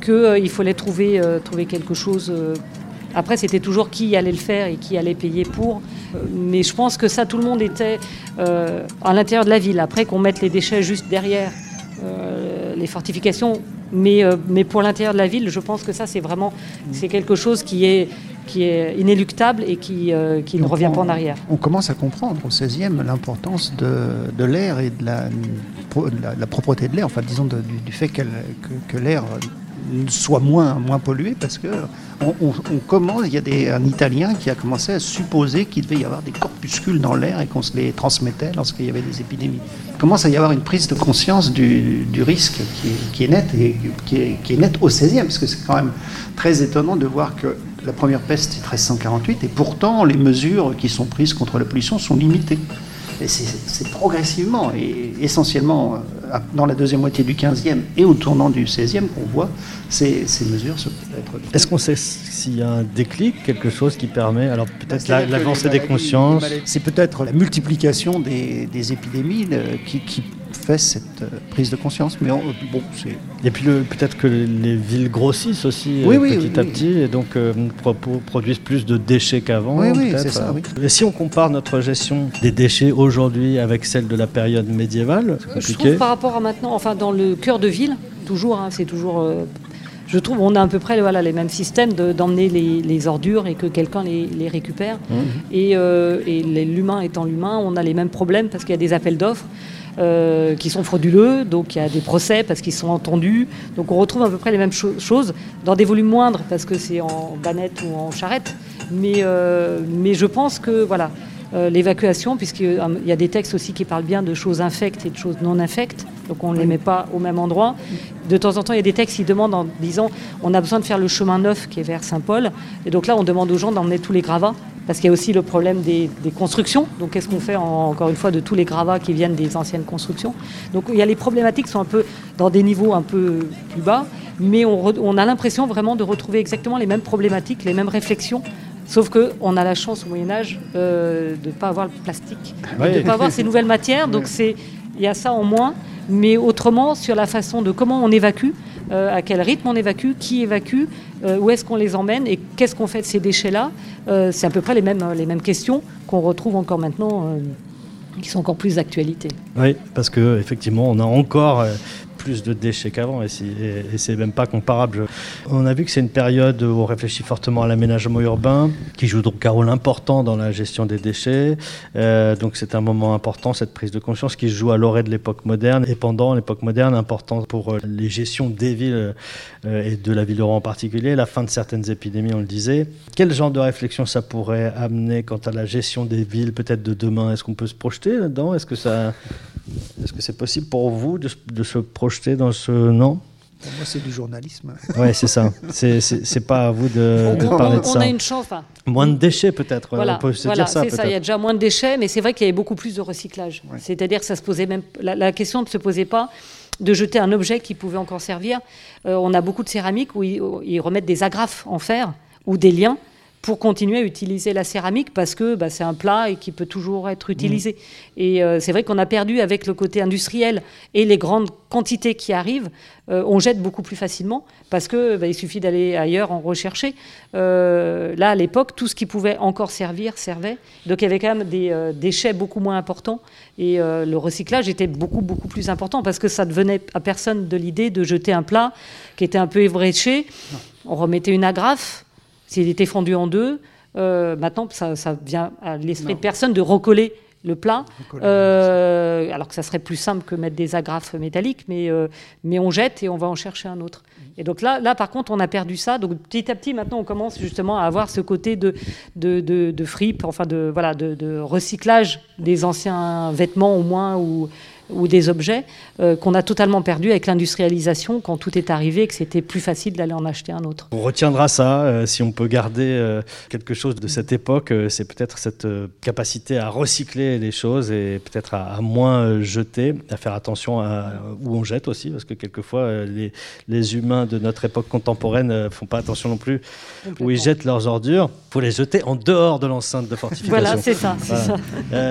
qu'il fallait trouver, trouver quelque chose après, c'était toujours qui allait le faire et qui allait payer pour. Euh, mais je pense que ça, tout le monde était euh, à l'intérieur de la ville. Après, qu'on mette les déchets juste derrière euh, les fortifications. Mais, mais pour l'intérieur de la ville, je pense que ça, c'est vraiment c'est quelque chose qui est, qui est inéluctable et qui, qui ne revient pas en arrière. On commence à comprendre au 16e l'importance de, de l'air et de la, la, propreté de l'air, enfin disons du, fait que, que l'air soit moins, moins pollué parce que on, commence, il y a des, un Italien qui a commencé à supposer qu'il devait y avoir des corpuscules dans l'air et qu'on se les transmettait lorsqu'il y avait des épidémies. Il commence à y avoir une prise de conscience du, risque qui est, nette et qui est, qui est au 16e, parce que c'est quand même très étonnant de voir que la première peste c'est 1348 et pourtant les mesures qui sont prises contre la pollution sont limitées. C'est progressivement et essentiellement euh, dans la deuxième moitié du 15e et au tournant du 16e qu'on voit ces, mesures se être. Est-ce qu'on sait s'il y a un déclic, quelque chose qui permet, alors peut-être l'avancée des consciences C'est peut-être la multiplication des, épidémies euh, qui, qui fait cette euh, prise de conscience. Mais bon, c'est. Et puis peut-être que les villes grossissent aussi euh, petit à petit et donc euh, produisent plus de déchets qu'avant. Oui, oui, c'est ça. Et si on compare notre gestion des déchets aujourd'hui avec celle de la période médiévale, je trouve par rapport à maintenant, enfin dans le cœur de ville, toujours, hein, c'est toujours. je trouve on a à peu près voilà, les mêmes systèmes d'emmener les, ordures et que quelqu'un les, récupère. Mmh. Et, et l'humain étant l'humain, on a les mêmes problèmes parce qu'il y a des appels d'offres. Euh, qui sont frauduleux, donc il y a des procès parce qu'ils sont entendus. Donc on retrouve à peu près les mêmes choses dans des volumes moindres parce que c'est en banette ou en charrette. Mais, euh, mais je pense que voilà, euh, l'évacuation, puisqu'il y a des textes aussi qui parlent bien de choses infectes et de choses non infectes, donc on ne les met pas au même endroit. De temps en temps, il y a des textes qui demandent en disant on a besoin de faire le chemin neuf qui est vers Saint-Paul, et donc là on demande aux gens d'emmener tous les gravats parce qu'il y a aussi le problème des, constructions. Donc qu'est-ce qu'on fait encore une fois de tous les gravats qui viennent des anciennes constructions? Donc il y a les problématiques qui sont un peu dans des niveaux un peu plus bas, mais on, a l'impression vraiment de retrouver exactement les mêmes problématiques, les mêmes réflexions Sauf qu'on a la chance au Moyen Âge euh, de ne pas avoir le plastique, de ne pas avoir ces nouvelles matières. Donc il y a ça en moins. Mais autrement, sur la façon de comment on évacue, euh, à quel rythme on évacue, qui évacue, euh, où est-ce qu'on les emmène et qu'est-ce qu'on fait de ces déchets-là, c'est à peu près les mêmes, les mêmes questions qu'on retrouve encore maintenant qui sont encore plus d'actualité. Oui, parce qu'effectivement, on a encore plus de déchets qu'avant et c'est même pas comparable. On a vu que c'est une période où on réfléchit fortement à l'aménagement urbain, qui joue donc un rôle important dans la gestion des déchets. Euh, donc c'est un moment important, cette prise de conscience qui joue à l'orée de l'époque moderne et pendant l'époque moderne, important pour euh, les gestions des villes euh, et de la ville de Rouen en particulier, la fin de certaines épidémies, on le disait. Quel genre de réflexion ça pourrait amener quant à la gestion des villes peut-être de demain? Est-ce qu'on peut se projeter là-dedans? Est-ce que ça est-ce que c'est possible pour vous de, se projeter dans ce non pour moi, c'est du journalisme. Oui, c'est ça. C'est pas à vous de, parler de ça. On a une chance. moins de déchets, peut-être. Voilà, on peut se dire ça. C'est ça. Il y a déjà moins de déchets, mais c'est vrai qu'il y avait beaucoup plus de recyclage. C'est-à-dire que ça se posait même. La, question ne se posait pas de jeter un objet qui pouvait encore servir. Euh, on a beaucoup de céramiques où ils remettent des agrafes en fer ou des liens pour continuer à utiliser la céramique parce que bah, c'est un plat et qui peut toujours être utilisé. Mm. Et euh, c'est vrai qu'on a perdu avec le côté industriel et les grandes quantités qui arrivent, euh, on jette beaucoup plus facilement parce que bah, il suffit d'aller ailleurs en rechercher. Euh, là, à l'époque, tout ce qui pouvait encore servir servait. Donc il y avait quand même des déchets beaucoup moins importants et le recyclage était beaucoup beaucoup plus important parce que ça ne venait à personne de l'idée de jeter un plat qui était un peu ébréché. On remettait une agrafe s'il était fondu en deux, euh, maintenant, ça, vient à l'esprit de personne de recoller le plat, euh, alors que ça serait plus simple que mettre des agrafes métalliques, mais, euh, mais on jette et on va en chercher un autre. Et donc là, là, par contre, on a perdu ça. Donc petit à petit, maintenant, on commence justement à avoir ce côté de, de, de, de fripe, enfin de, voilà, de, de recyclage des anciens vêtements au moins, ou ou des objets euh, qu'on a totalement perdu avec l'industrialisation quand tout est arrivé et que c'était plus facile d'aller en acheter un autre. On retiendra ça, euh, si on peut garder euh, quelque chose de cette époque, c'est peut-être cette capacité à recycler les choses et peut-être à, moins jeter, à faire attention à où on jette aussi, parce que quelquefois les, les humains de notre époque contemporaine ne font pas attention non plus où ils jettent leurs ordures. Il faut les jeter en dehors de l'enceinte de fortification. Voilà, c'est ça. ça.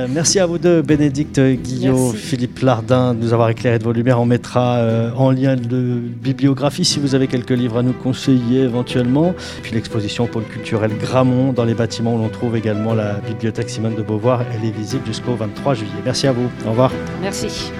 merci à vous deux, Bénédicte Guillot, Philippe Lardin de nous avoir éclairé de vos lumières. On mettra euh, en lien de bibliographie si vous avez quelques livres à nous conseiller éventuellement. Puis l'exposition pôle culturel Gramont dans les bâtiments où l'on trouve également la bibliothèque Simone de Beauvoir. Elle est visible jusqu'au 23 juillet. Merci à vous. Au revoir. Merci.